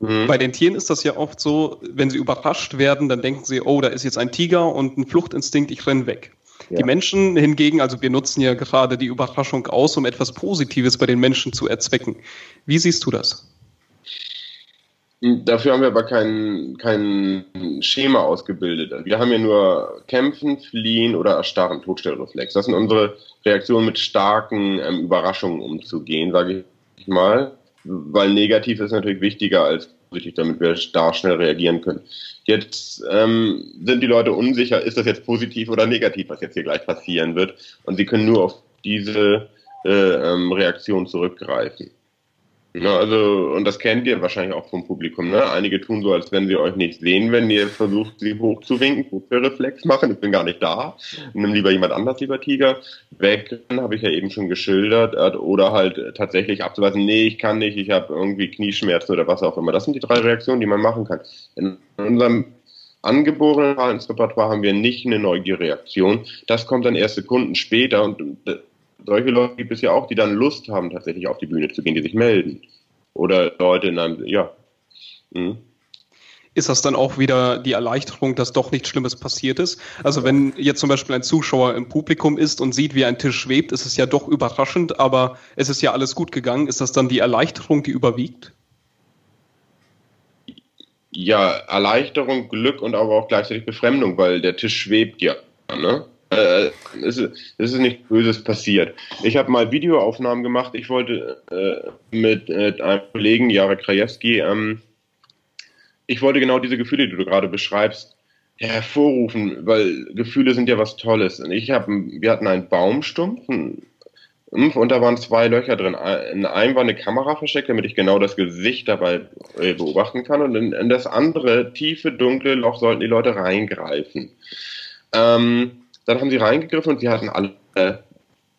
Mhm. Bei den Tieren ist das ja oft so, wenn sie überrascht werden, dann denken sie, oh, da ist jetzt ein Tiger und ein Fluchtinstinkt, ich renne weg. Ja. Die Menschen hingegen, also wir nutzen ja gerade die Überraschung aus, um etwas Positives bei den Menschen zu erzwecken. Wie siehst du das? Dafür haben wir aber kein, kein Schema ausgebildet. Wir haben ja nur Kämpfen, Fliehen oder Erstarren, Todstellreflex. Das sind unsere Reaktionen, mit starken ähm, Überraschungen umzugehen, sage ich mal weil negativ ist natürlich wichtiger als positiv, damit wir da schnell reagieren können. Jetzt ähm, sind die Leute unsicher, ist das jetzt positiv oder negativ, was jetzt hier gleich passieren wird. Und sie können nur auf diese äh, ähm, Reaktion zurückgreifen. Ja, also, und das kennt ihr wahrscheinlich auch vom Publikum, ne? Einige tun so, als wenn sie euch nicht sehen, wenn ihr versucht, sie hochzuwinken, Reflex machen, ich bin gar nicht da. Nimm lieber jemand anders, lieber Tiger. Weg, habe ich ja eben schon geschildert. Äh, oder halt tatsächlich abzuweisen, nee, ich kann nicht, ich habe irgendwie Knieschmerzen oder was auch immer. Das sind die drei Reaktionen, die man machen kann. In unserem angeborenen Verhaltensrepertoire haben wir nicht eine Neugierreaktion. Das kommt dann erst Sekunden später und solche Leute gibt es ja auch, die dann Lust haben, tatsächlich auf die Bühne zu gehen, die sich melden. Oder Leute in einem, ja. Mhm. Ist das dann auch wieder die Erleichterung, dass doch nichts Schlimmes passiert ist? Also wenn jetzt zum Beispiel ein Zuschauer im Publikum ist und sieht, wie ein Tisch schwebt, ist es ja doch überraschend, aber es ist ja alles gut gegangen. Ist das dann die Erleichterung, die überwiegt? Ja, Erleichterung, Glück und aber auch gleichzeitig Befremdung, weil der Tisch schwebt ja. Ne? Äh, es, ist, es ist nichts Böses passiert. Ich habe mal Videoaufnahmen gemacht. Ich wollte äh, mit, mit einem Kollegen, Jarek Krajewski, ähm, ich wollte genau diese Gefühle, die du gerade beschreibst, hervorrufen, weil Gefühle sind ja was Tolles. Und ich hab, wir hatten einen Baumstumpf und da waren zwei Löcher drin. In einem war eine Kamera versteckt, damit ich genau das Gesicht dabei äh, beobachten kann. Und in, in das andere tiefe, dunkle Loch sollten die Leute reingreifen. Ähm, dann haben sie reingegriffen und sie hatten alle äh,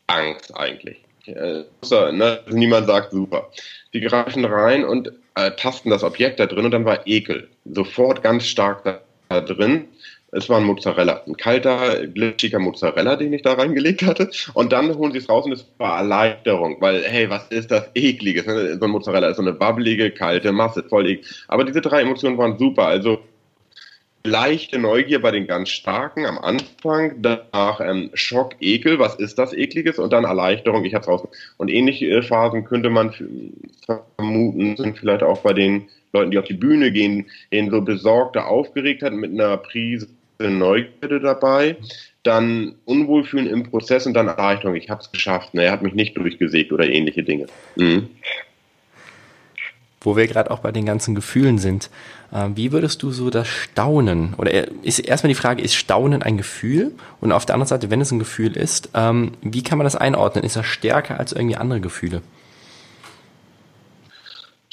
Angst eigentlich. Äh, ne? Niemand sagt super. Sie greifen rein und äh, tasten das Objekt da drin und dann war Ekel. Sofort ganz stark da, da drin. Es war ein Mozzarella, ein kalter, glitschiger Mozzarella, den ich da reingelegt hatte. Und dann holen sie es raus und es war Erleichterung, weil, hey, was ist das Ekliges? Ne? So ein Mozzarella ist so eine wabbelige, kalte Masse, voll eklig. Aber diese drei Emotionen waren super. Also leichte Neugier bei den ganz Starken am Anfang, danach ähm, Schock, Ekel, was ist das Ekliges? Und dann Erleichterung, ich hab's raus. Und ähnliche äh, Phasen könnte man vermuten, sind vielleicht auch bei den Leuten, die auf die Bühne gehen, denen so besorgte Aufgeregtheit mit einer Prise Neugierde dabei, dann Unwohlfühlen im Prozess und dann Erleichterung, ich hab's geschafft, ne, er hat mich nicht durchgesägt oder ähnliche Dinge. Mhm wo wir gerade auch bei den ganzen Gefühlen sind. Äh, wie würdest du so das Staunen, oder ist erstmal die Frage, ist Staunen ein Gefühl? Und auf der anderen Seite, wenn es ein Gefühl ist, ähm, wie kann man das einordnen? Ist das stärker als irgendwie andere Gefühle?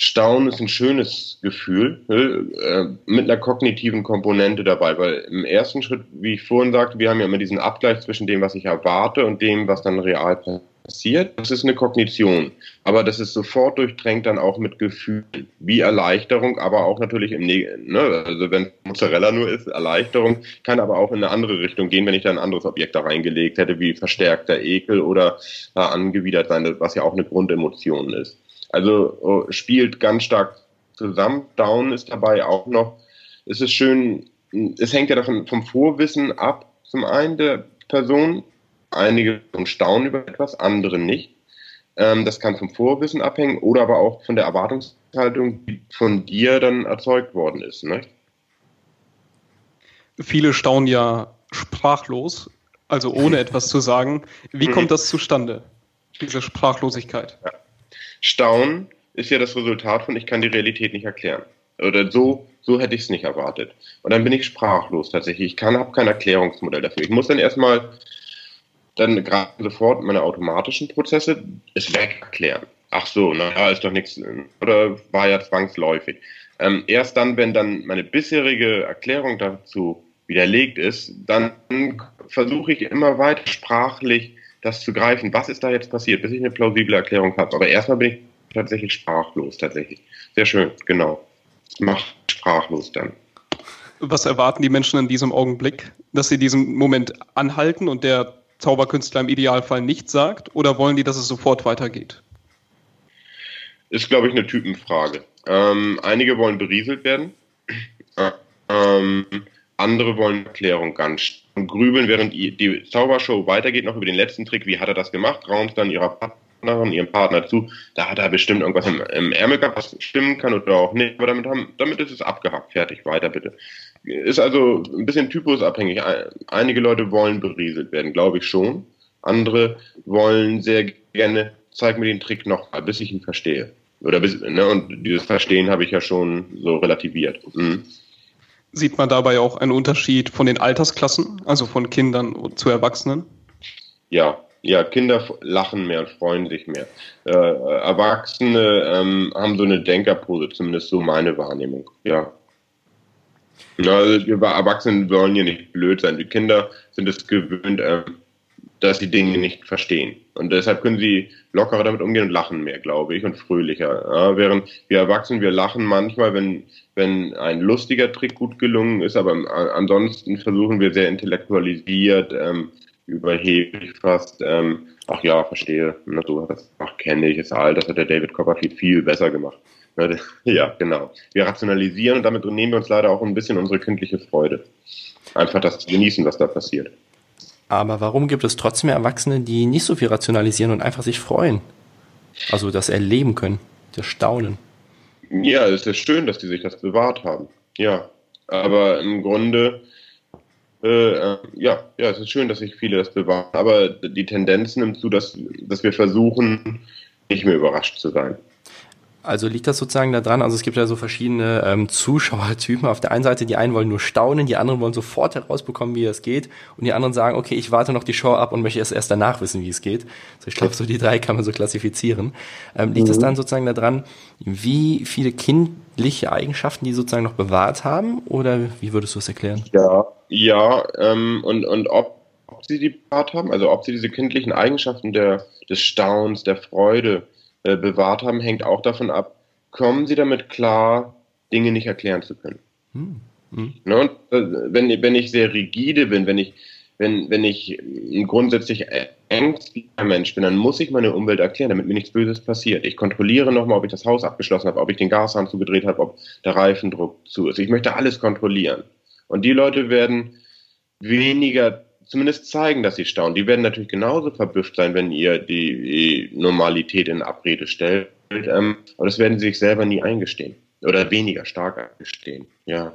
Staunen ist ein schönes Gefühl äh, mit einer kognitiven Komponente dabei, weil im ersten Schritt, wie ich vorhin sagte, wir haben ja immer diesen Abgleich zwischen dem, was ich erwarte und dem, was dann real passiert passiert, das ist eine Kognition. Aber das ist sofort durchdrängt dann auch mit Gefühlen, wie Erleichterung, aber auch natürlich im ne, also wenn Mozzarella nur ist, Erleichterung, kann aber auch in eine andere Richtung gehen, wenn ich da ein anderes Objekt da reingelegt hätte, wie verstärkter Ekel oder äh, angewidert sein, was ja auch eine Grundemotion ist. Also oh, spielt ganz stark zusammen. Down ist dabei auch noch, es ist schön, es hängt ja davon vom Vorwissen ab, zum einen der Person. Einige staunen über etwas, andere nicht. Ähm, das kann vom Vorwissen abhängen oder aber auch von der Erwartungshaltung, die von dir dann erzeugt worden ist. Ne? Viele staunen ja sprachlos, also ohne [laughs] etwas zu sagen. Wie mhm. kommt das zustande, diese Sprachlosigkeit? Ja. Staunen ist ja das Resultat von, ich kann die Realität nicht erklären. Oder so, so hätte ich es nicht erwartet. Und dann bin ich sprachlos tatsächlich. Ich habe kein Erklärungsmodell dafür. Ich muss dann erstmal dann gerade sofort meine automatischen Prozesse es weg erklären. Ach so, na ist doch nichts, oder war ja zwangsläufig. Ähm, erst dann, wenn dann meine bisherige Erklärung dazu widerlegt ist, dann versuche ich immer weiter sprachlich das zu greifen. Was ist da jetzt passiert, bis ich eine plausible Erklärung habe. Aber erstmal bin ich tatsächlich sprachlos, tatsächlich. Sehr schön, genau. Macht sprachlos dann. Was erwarten die Menschen in diesem Augenblick? Dass sie diesen Moment anhalten und der Zauberkünstler im Idealfall nicht sagt? Oder wollen die, dass es sofort weitergeht? Ist, glaube ich, eine Typenfrage. Ähm, einige wollen berieselt werden. Ähm, andere wollen Erklärung ganz und grübeln, während die Zaubershow weitergeht, noch über den letzten Trick. Wie hat er das gemacht? Raumt dann ihrer Partnerin, ihrem Partner zu. Da hat er bestimmt irgendwas im, im Ärmel gehabt, was stimmen kann oder auch nicht. Aber damit, haben, damit ist es abgehackt. Fertig. Weiter bitte. Ist also ein bisschen typusabhängig. Einige Leute wollen berieselt werden, glaube ich schon. Andere wollen sehr gerne, zeig mir den Trick noch mal, bis ich ihn verstehe. Oder bis, ne, und dieses Verstehen habe ich ja schon so relativiert. Mhm. Sieht man dabei auch einen Unterschied von den Altersklassen, also von Kindern zu Erwachsenen? Ja, ja, Kinder lachen mehr und freuen sich mehr. Äh, Erwachsene ähm, haben so eine Denkerpose, zumindest so meine Wahrnehmung. Ja. Also wir Erwachsenen wollen ja nicht blöd sein. Die Kinder sind es gewöhnt, äh, dass sie Dinge nicht verstehen. Und deshalb können sie lockerer damit umgehen und lachen mehr, glaube ich, und fröhlicher. Ja, während wir Erwachsenen, wir lachen manchmal, wenn, wenn ein lustiger Trick gut gelungen ist, aber ansonsten versuchen wir sehr intellektualisiert, ähm, überheblich fast, ähm, ach ja, verstehe, na, so das ach, kenne ich, ist alt, das hat der David Copperfield viel besser gemacht. [laughs] Ja, genau. Wir rationalisieren und damit nehmen wir uns leider auch ein bisschen unsere kindliche Freude. Einfach das zu genießen, was da passiert. Aber warum gibt es trotzdem Erwachsene, die nicht so viel rationalisieren und einfach sich freuen? Also das erleben können, das Staunen. Ja, es ist schön, dass die sich das bewahrt haben. Ja, aber im Grunde, äh, ja, ja, es ist schön, dass sich viele das bewahren. Aber die Tendenz nimmt zu, dass, dass wir versuchen, nicht mehr überrascht zu sein. Also liegt das sozusagen da dran? Also es gibt ja so verschiedene ähm, Zuschauertypen. Auf der einen Seite, die einen wollen nur staunen, die anderen wollen sofort herausbekommen, wie es geht. Und die anderen sagen, okay, ich warte noch die Show ab und möchte erst, erst danach wissen, wie es geht. Also ich glaube, so die drei kann man so klassifizieren. Ähm, liegt mhm. das dann sozusagen da dran, wie viele kindliche Eigenschaften die sozusagen noch bewahrt haben? Oder wie würdest du es erklären? Ja, ja, ähm, und, und ob, ob sie die bewahrt haben, also ob sie diese kindlichen Eigenschaften der, des Staunens, der Freude, äh, bewahrt haben, hängt auch davon ab, kommen sie damit klar, Dinge nicht erklären zu können. Hm. Hm. Ne, und, äh, wenn, wenn ich sehr rigide bin, wenn ich, wenn, wenn ich ein grundsätzlich ängstlicher Mensch bin, dann muss ich meine Umwelt erklären, damit mir nichts Böses passiert. Ich kontrolliere nochmal, ob ich das Haus abgeschlossen habe, ob ich den Gashahn zugedreht habe, ob der Reifendruck zu ist. Ich möchte alles kontrollieren. Und die Leute werden weniger zumindest zeigen, dass sie staunen. Die werden natürlich genauso verbüfft sein, wenn ihr die, Normalität in Abrede stellt. Ähm, aber das werden sie sich selber nie eingestehen. Oder weniger stark eingestehen. Ja.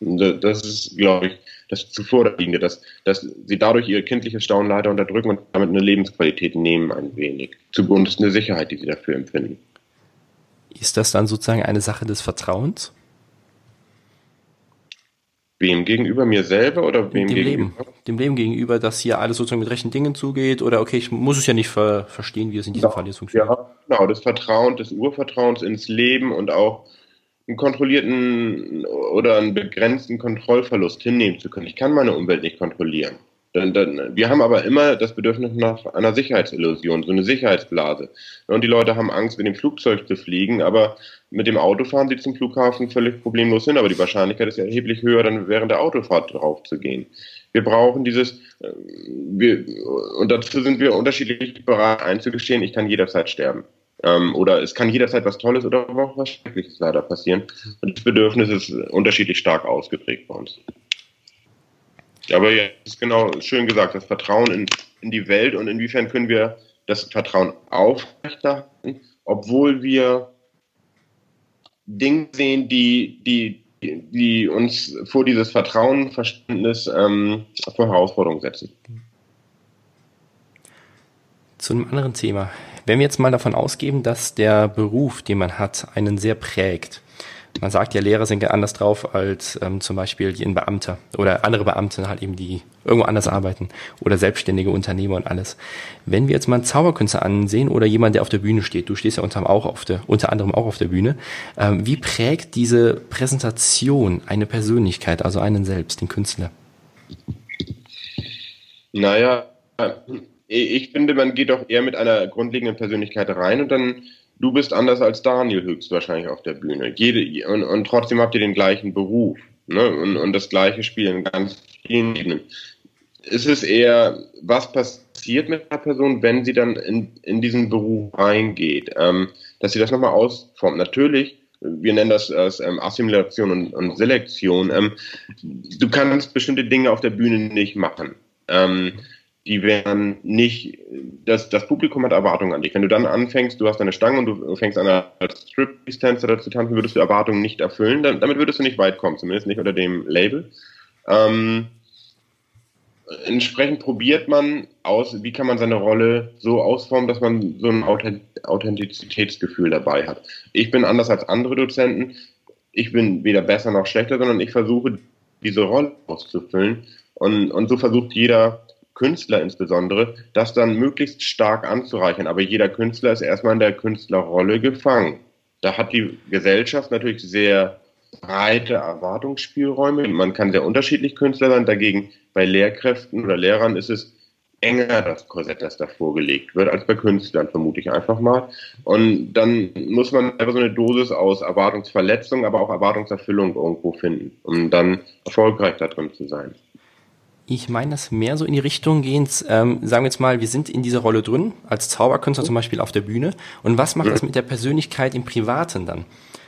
Das ist, glaube ich, das Zuvorliegende, dass, dass sie dadurch ihr kindliches Staunen leider unterdrücken und damit eine Lebensqualität nehmen ein wenig. Zugunsten der Sicherheit, die sie dafür empfinden. Ist das dann sozusagen eine Sache des Vertrauens? Wem gegenüber mir selber oder wem dem gegenüber? Leben. Dem Leben gegenüber, dass hier alles sozusagen mit rechten Dingen zugeht oder okay, ich muss es ja nicht ver verstehen, wie es in diesem ja, Fall jetzt funktioniert. Ja, genau, das Vertrauen, des Urvertrauens ins Leben und auch einen kontrollierten oder einen begrenzten Kontrollverlust hinnehmen zu können. Ich kann meine Umwelt nicht kontrollieren. Dann, dann, wir haben aber immer das Bedürfnis nach einer Sicherheitsillusion, so eine Sicherheitsblase. Und die Leute haben Angst, mit dem Flugzeug zu fliegen, aber mit dem Auto fahren sie zum Flughafen völlig problemlos hin. Aber die Wahrscheinlichkeit ist erheblich höher, dann während der Autofahrt drauf zu gehen. Wir brauchen dieses, äh, wir, und dazu sind wir unterschiedlich bereit einzugestehen, ich kann jederzeit sterben. Ähm, oder es kann jederzeit was Tolles oder auch was Schreckliches leider passieren. Und das Bedürfnis ist unterschiedlich stark ausgeprägt bei uns. Aber ja, das ist genau schön gesagt, das Vertrauen in, in die Welt und inwiefern können wir das Vertrauen aufrechterhalten, obwohl wir Dinge sehen, die, die, die uns vor dieses Vertrauenverständnis ähm, vor Herausforderungen setzen. Zu einem anderen Thema. Wenn wir jetzt mal davon ausgehen, dass der Beruf, den man hat, einen sehr prägt, man sagt ja, Lehrer sind anders drauf als ähm, zum Beispiel ein Beamter oder andere Beamte halt eben, die irgendwo anders arbeiten oder selbstständige Unternehmer und alles. Wenn wir jetzt mal einen Zauberkünstler ansehen oder jemand, der auf der Bühne steht, du stehst ja unter, auch auf der, unter anderem auch auf der Bühne, ähm, wie prägt diese Präsentation eine Persönlichkeit, also einen selbst, den Künstler? Naja, ich finde, man geht doch eher mit einer grundlegenden Persönlichkeit rein und dann du bist anders als Daniel höchstwahrscheinlich auf der Bühne. Jede, und, und trotzdem habt ihr den gleichen Beruf ne? und, und das gleiche Spiel in ganz vielen Ebenen. Es ist eher, was passiert mit einer Person, wenn sie dann in, in diesen Beruf reingeht, ähm, dass sie das nochmal ausformt. Natürlich, wir nennen das als ähm, Assimilation und, und Selektion. Ähm, du kannst bestimmte Dinge auf der Bühne nicht machen. Ähm, die werden nicht, das, das Publikum hat Erwartungen an dich. Wenn du dann anfängst, du hast eine Stange und du fängst an als Strip-Tänzer zu tanzen, würdest du Erwartungen nicht erfüllen, damit würdest du nicht weit kommen, zumindest nicht unter dem Label. Ähm, entsprechend probiert man aus, wie kann man seine Rolle so ausformen, dass man so ein Authentizitätsgefühl dabei hat. Ich bin anders als andere Dozenten. Ich bin weder besser noch schlechter, sondern ich versuche, diese Rolle auszufüllen. Und, und so versucht jeder Künstler insbesondere, das dann möglichst stark anzureichern. Aber jeder Künstler ist erstmal in der Künstlerrolle gefangen. Da hat die Gesellschaft natürlich sehr breite Erwartungsspielräume. Man kann sehr unterschiedlich Künstler sein. Dagegen bei Lehrkräften oder Lehrern ist es enger, das Korsett, das da vorgelegt wird, als bei Künstlern, vermute ich einfach mal. Und dann muss man einfach so eine Dosis aus Erwartungsverletzung, aber auch Erwartungserfüllung irgendwo finden, um dann erfolgreich da drin zu sein. Ich meine das mehr so in die Richtung gehend, ähm, sagen wir jetzt mal, wir sind in dieser Rolle drin, als Zauberkünstler zum Beispiel auf der Bühne. Und was macht das mit der Persönlichkeit im Privaten dann?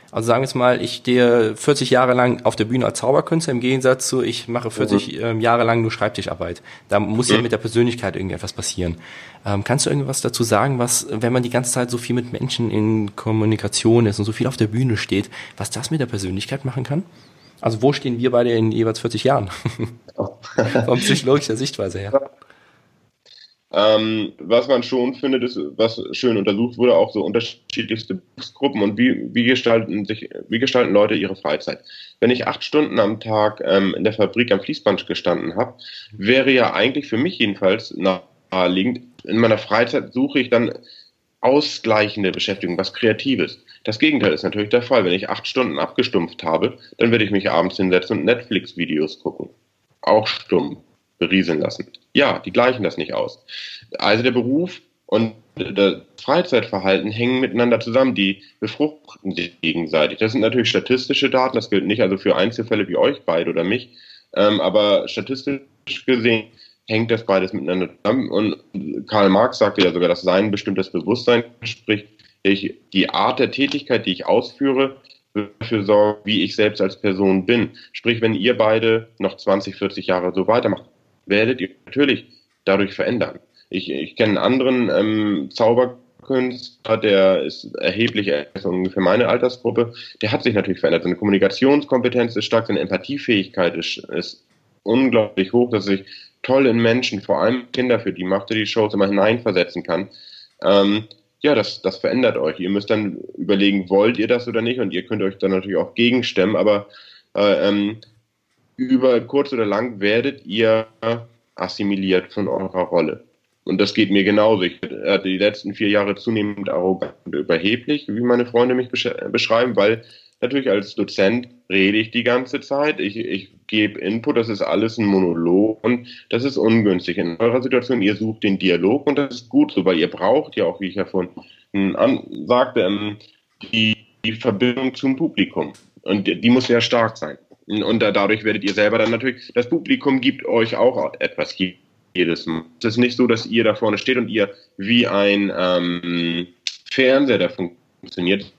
Also sagen wir jetzt mal, ich stehe 40 Jahre lang auf der Bühne als Zauberkünstler im Gegensatz zu, ich mache 40 mhm. Jahre lang nur Schreibtischarbeit. Da muss ja mit der Persönlichkeit irgendwie etwas passieren. Ähm, kannst du irgendwas dazu sagen, was, wenn man die ganze Zeit so viel mit Menschen in Kommunikation ist und so viel auf der Bühne steht, was das mit der Persönlichkeit machen kann? Also wo stehen wir beide in jeweils 40 Jahren? [laughs] [laughs] Von psychologischer Sichtweise her. Ähm, was man schon findet, ist, was schön untersucht wurde, auch so unterschiedlichste Berufsgruppen und wie, wie, gestalten sich, wie gestalten Leute ihre Freizeit. Wenn ich acht Stunden am Tag ähm, in der Fabrik am Fließband gestanden habe, wäre ja eigentlich für mich jedenfalls naheliegend, in meiner Freizeit suche ich dann ausgleichende Beschäftigung, was Kreatives. Das Gegenteil ist natürlich der Fall. Wenn ich acht Stunden abgestumpft habe, dann werde ich mich abends hinsetzen und Netflix-Videos gucken. Auch stumm berieseln lassen. Ja, die gleichen das nicht aus. Also der Beruf und das Freizeitverhalten hängen miteinander zusammen. Die befruchten sich gegenseitig. Das sind natürlich statistische Daten. Das gilt nicht also für Einzelfälle wie euch beide oder mich. Ähm, aber statistisch gesehen hängt das beides miteinander zusammen. Und Karl Marx sagte ja sogar, dass sein bestimmtes Bewusstsein spricht, ich, die Art der Tätigkeit, die ich ausführe, dafür sorgen, wie ich selbst als Person bin. Sprich, wenn ihr beide noch 20, 40 Jahre so weitermacht, werdet ihr natürlich dadurch verändern. Ich, ich kenne einen anderen ähm, Zauberkünstler, der ist erheblich, ist ungefähr meine Altersgruppe, der hat sich natürlich verändert. Seine Kommunikationskompetenz ist stark, seine Empathiefähigkeit ist, ist unglaublich hoch, dass sich toll in Menschen, vor allem Kinder, für die macht er die Shows immer hineinversetzen kann. Ähm, ja, das, das verändert euch. Ihr müsst dann überlegen, wollt ihr das oder nicht? Und ihr könnt euch dann natürlich auch gegenstemmen, aber äh, ähm, über kurz oder lang werdet ihr assimiliert von eurer Rolle. Und das geht mir genauso. Ich hatte die letzten vier Jahre zunehmend arrogant und überheblich, wie meine Freunde mich beschreiben, weil natürlich als Dozent rede ich die ganze Zeit, ich, ich gebe Input, das ist alles ein Monolog und das ist ungünstig. In eurer Situation, ihr sucht den Dialog und das ist gut so, weil ihr braucht ja auch, wie ich ja vorhin sagte, ähm, die, die Verbindung zum Publikum. Und die, muss sehr stark sein. Und dadurch werdet ihr selber dann natürlich, das Publikum gibt euch auch etwas jedes Mal. Es ist nicht so, dass ihr da vorne steht und ihr wie ein ähm, Fernseher, der funktioniert,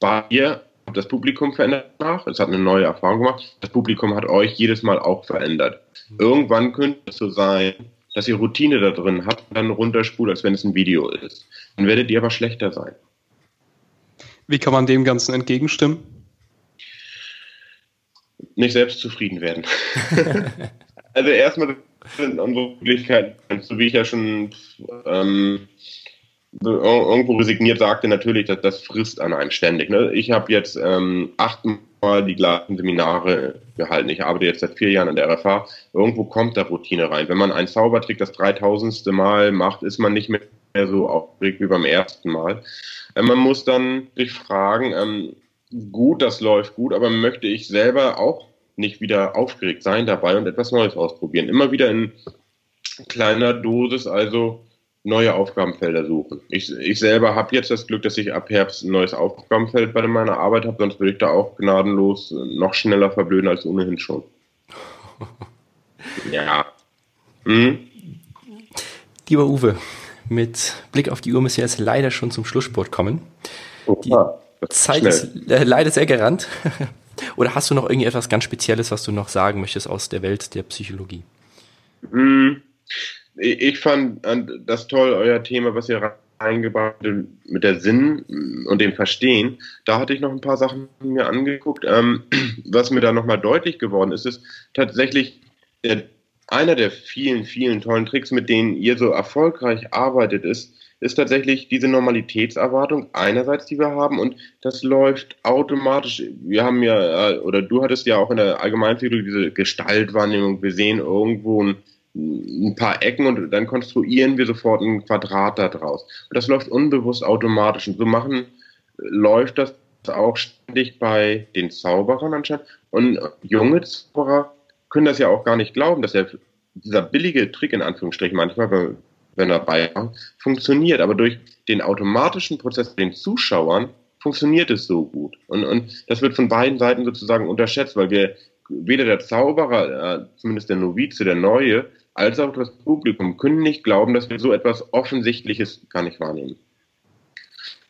bei ihr das Publikum verändert nach, es hat eine neue Erfahrung gemacht, das Publikum hat euch jedes Mal auch verändert. Irgendwann könnte es so sein, dass ihr Routine da drin habt und dann runterspult, als wenn es ein Video ist. Dann werdet ihr aber schlechter sein. Wie kann man dem Ganzen entgegenstimmen? Nicht selbst zufrieden werden. [laughs] also erstmal sind unsere Möglichkeiten, so wie ich ja schon ähm, irgendwo resigniert sagte, natürlich, dass das frisst an einen ständig. Ne? Ich habe jetzt ähm, achtmal die gleichen Seminare gehalten. Ich arbeite jetzt seit vier Jahren an der RFA. Irgendwo kommt da Routine rein. Wenn man einen Zaubertrick das dreitausendste Mal macht, ist man nicht mehr so aufgeregt wie beim ersten Mal. Äh, man muss dann sich fragen, ähm, gut, das läuft gut, aber möchte ich selber auch nicht wieder aufgeregt sein dabei und etwas Neues ausprobieren. Immer wieder in kleiner Dosis, also neue Aufgabenfelder suchen. Ich, ich selber habe jetzt das Glück, dass ich ab Herbst ein neues Aufgabenfeld bei meiner Arbeit habe, sonst würde ich da auch gnadenlos noch schneller verblöden als ohnehin schon. [laughs] ja. Hm? Lieber Uwe, mit Blick auf die Uhr müssen wir jetzt leider schon zum Schlusssport kommen. Die Zeit schnell. ist äh, leider sehr gerannt. [laughs] Oder hast du noch irgendetwas ganz Spezielles, was du noch sagen möchtest aus der Welt der Psychologie? Hm ich fand das toll, euer Thema, was ihr eingebaut habt mit der Sinn und dem Verstehen. Da hatte ich noch ein paar Sachen mir angeguckt. Ähm, [clears throat] was mir da nochmal deutlich geworden ist, ist tatsächlich der, einer der vielen, vielen tollen Tricks, mit denen ihr so erfolgreich arbeitet, ist, ist tatsächlich diese Normalitätserwartung einerseits, die wir haben und das läuft automatisch. Wir haben ja, äh, oder du hattest ja auch in der Allgemeinpsychologie diese Gestaltwahrnehmung. Wir sehen irgendwo ein ein paar Ecken und dann konstruieren wir sofort ein Quadrat daraus. Und das läuft unbewusst automatisch. Und so machen, läuft das auch ständig bei den Zauberern anscheinend. Und junge Zauberer können das ja auch gar nicht glauben, dass der, dieser billige Trick in Anführungsstrichen manchmal, wenn er bei funktioniert. Aber durch den automatischen Prozess den Zuschauern funktioniert es so gut. Und, und das wird von beiden Seiten sozusagen unterschätzt, weil wir weder der Zauberer, äh, zumindest der Novize, der Neue, als auch das Publikum können nicht glauben, dass wir so etwas Offensichtliches gar nicht wahrnehmen.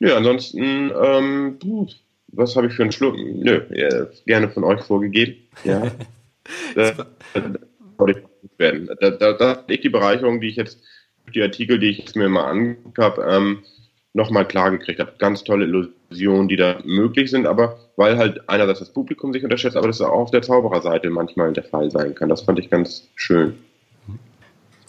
Ja, ansonsten, ähm, was habe ich für einen Schluck? Nö, gerne von euch vorgegeben. Ja. [laughs] das, werden. Da, da, da liegt die Bereicherung, die ich jetzt durch die Artikel, die ich jetzt mir mal angeguckt habe, ähm, nochmal klar gekriegt habe. Ganz tolle Illusionen, die da möglich sind, aber weil halt einerseits das Publikum sich unterschätzt, aber das auch auf der Zaubererseite manchmal der Fall sein kann. Das fand ich ganz schön.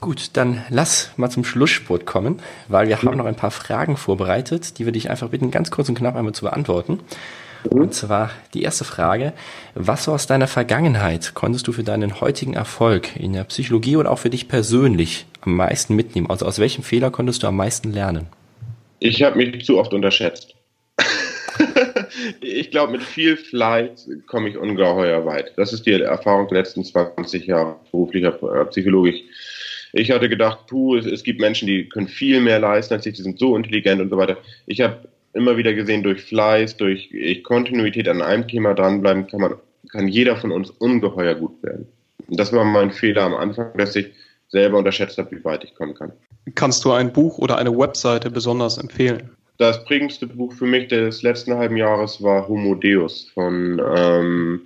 Gut, dann lass mal zum Schlussspurt kommen, weil wir haben noch ein paar Fragen vorbereitet, die wir dich einfach bitten, ganz kurz und knapp einmal zu beantworten. Mhm. Und zwar die erste Frage, was aus deiner Vergangenheit konntest du für deinen heutigen Erfolg in der Psychologie oder auch für dich persönlich am meisten mitnehmen? Also aus welchem Fehler konntest du am meisten lernen? Ich habe mich zu oft unterschätzt. Ich glaube, mit viel Fleiß komme ich ungeheuer weit. Das ist die Erfahrung der letzten 20 Jahre beruflicher äh, Psychologie. Ich hatte gedacht, puh, es, es, gibt Menschen, die können viel mehr leisten als ich, die sind so intelligent und so weiter. Ich habe immer wieder gesehen, durch Fleiß, durch Kontinuität an einem Thema dranbleiben, kann man, kann jeder von uns ungeheuer gut werden. Und das war mein Fehler am Anfang, dass ich selber unterschätzt habe, wie weit ich kommen kann. Kannst du ein Buch oder eine Webseite besonders empfehlen? Das prägendste Buch für mich des letzten halben Jahres war Homo Deus von ähm,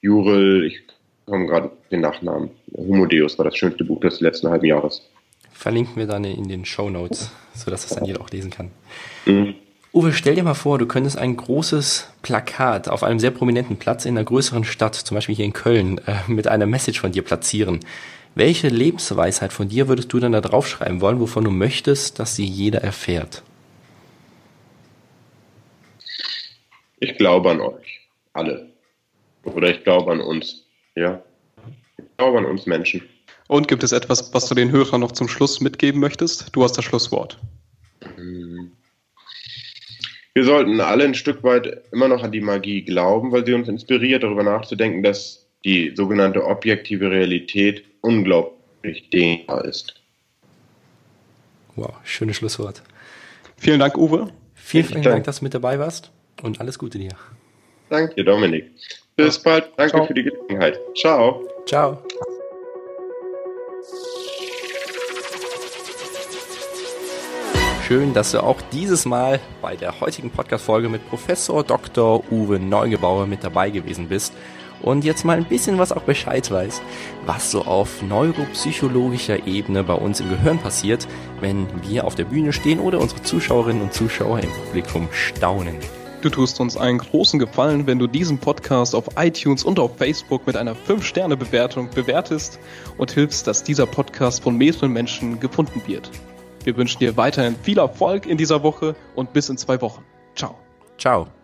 Jurel, ich komme gerade den Nachnamen. Homo Deus war das schönste Buch des letzten halben Jahres. Verlinken wir dann in den Show Notes, sodass das dann jeder auch lesen kann. Mhm. Uwe, stell dir mal vor, du könntest ein großes Plakat auf einem sehr prominenten Platz in einer größeren Stadt, zum Beispiel hier in Köln, äh, mit einer Message von dir platzieren. Welche Lebensweisheit von dir würdest du dann da draufschreiben wollen, wovon du möchtest, dass sie jeder erfährt? Ich glaube an euch, alle. Oder ich glaube an uns, ja. Ich glaube an uns Menschen. Und gibt es etwas, was du den Hörern noch zum Schluss mitgeben möchtest? Du hast das Schlusswort. Hm. Wir sollten alle ein Stück weit immer noch an die Magie glauben, weil sie uns inspiriert, darüber nachzudenken, dass die sogenannte objektive Realität unglaublich dehnbar ist. Wow, schönes Schlusswort. Vielen Dank, Uwe. Vielen, vielen Dank, dass du mit dabei warst. Und alles Gute dir. Danke, Dominik. Bis ja. bald. Danke Ciao. für die Gelegenheit. Ciao. Ciao. schön, dass du auch dieses Mal bei der heutigen Podcast-Folge mit Professor Dr. Uwe Neugebauer mit dabei gewesen bist und jetzt mal ein bisschen was auch Bescheid weiß, was so auf neuropsychologischer Ebene bei uns im Gehirn passiert, wenn wir auf der Bühne stehen oder unsere Zuschauerinnen und Zuschauer im Publikum staunen. Du tust uns einen großen Gefallen, wenn du diesen Podcast auf iTunes und auf Facebook mit einer 5-Sterne-Bewertung bewertest und hilfst, dass dieser Podcast von mehreren Menschen gefunden wird. Wir wünschen dir weiterhin viel Erfolg in dieser Woche und bis in zwei Wochen. Ciao. Ciao.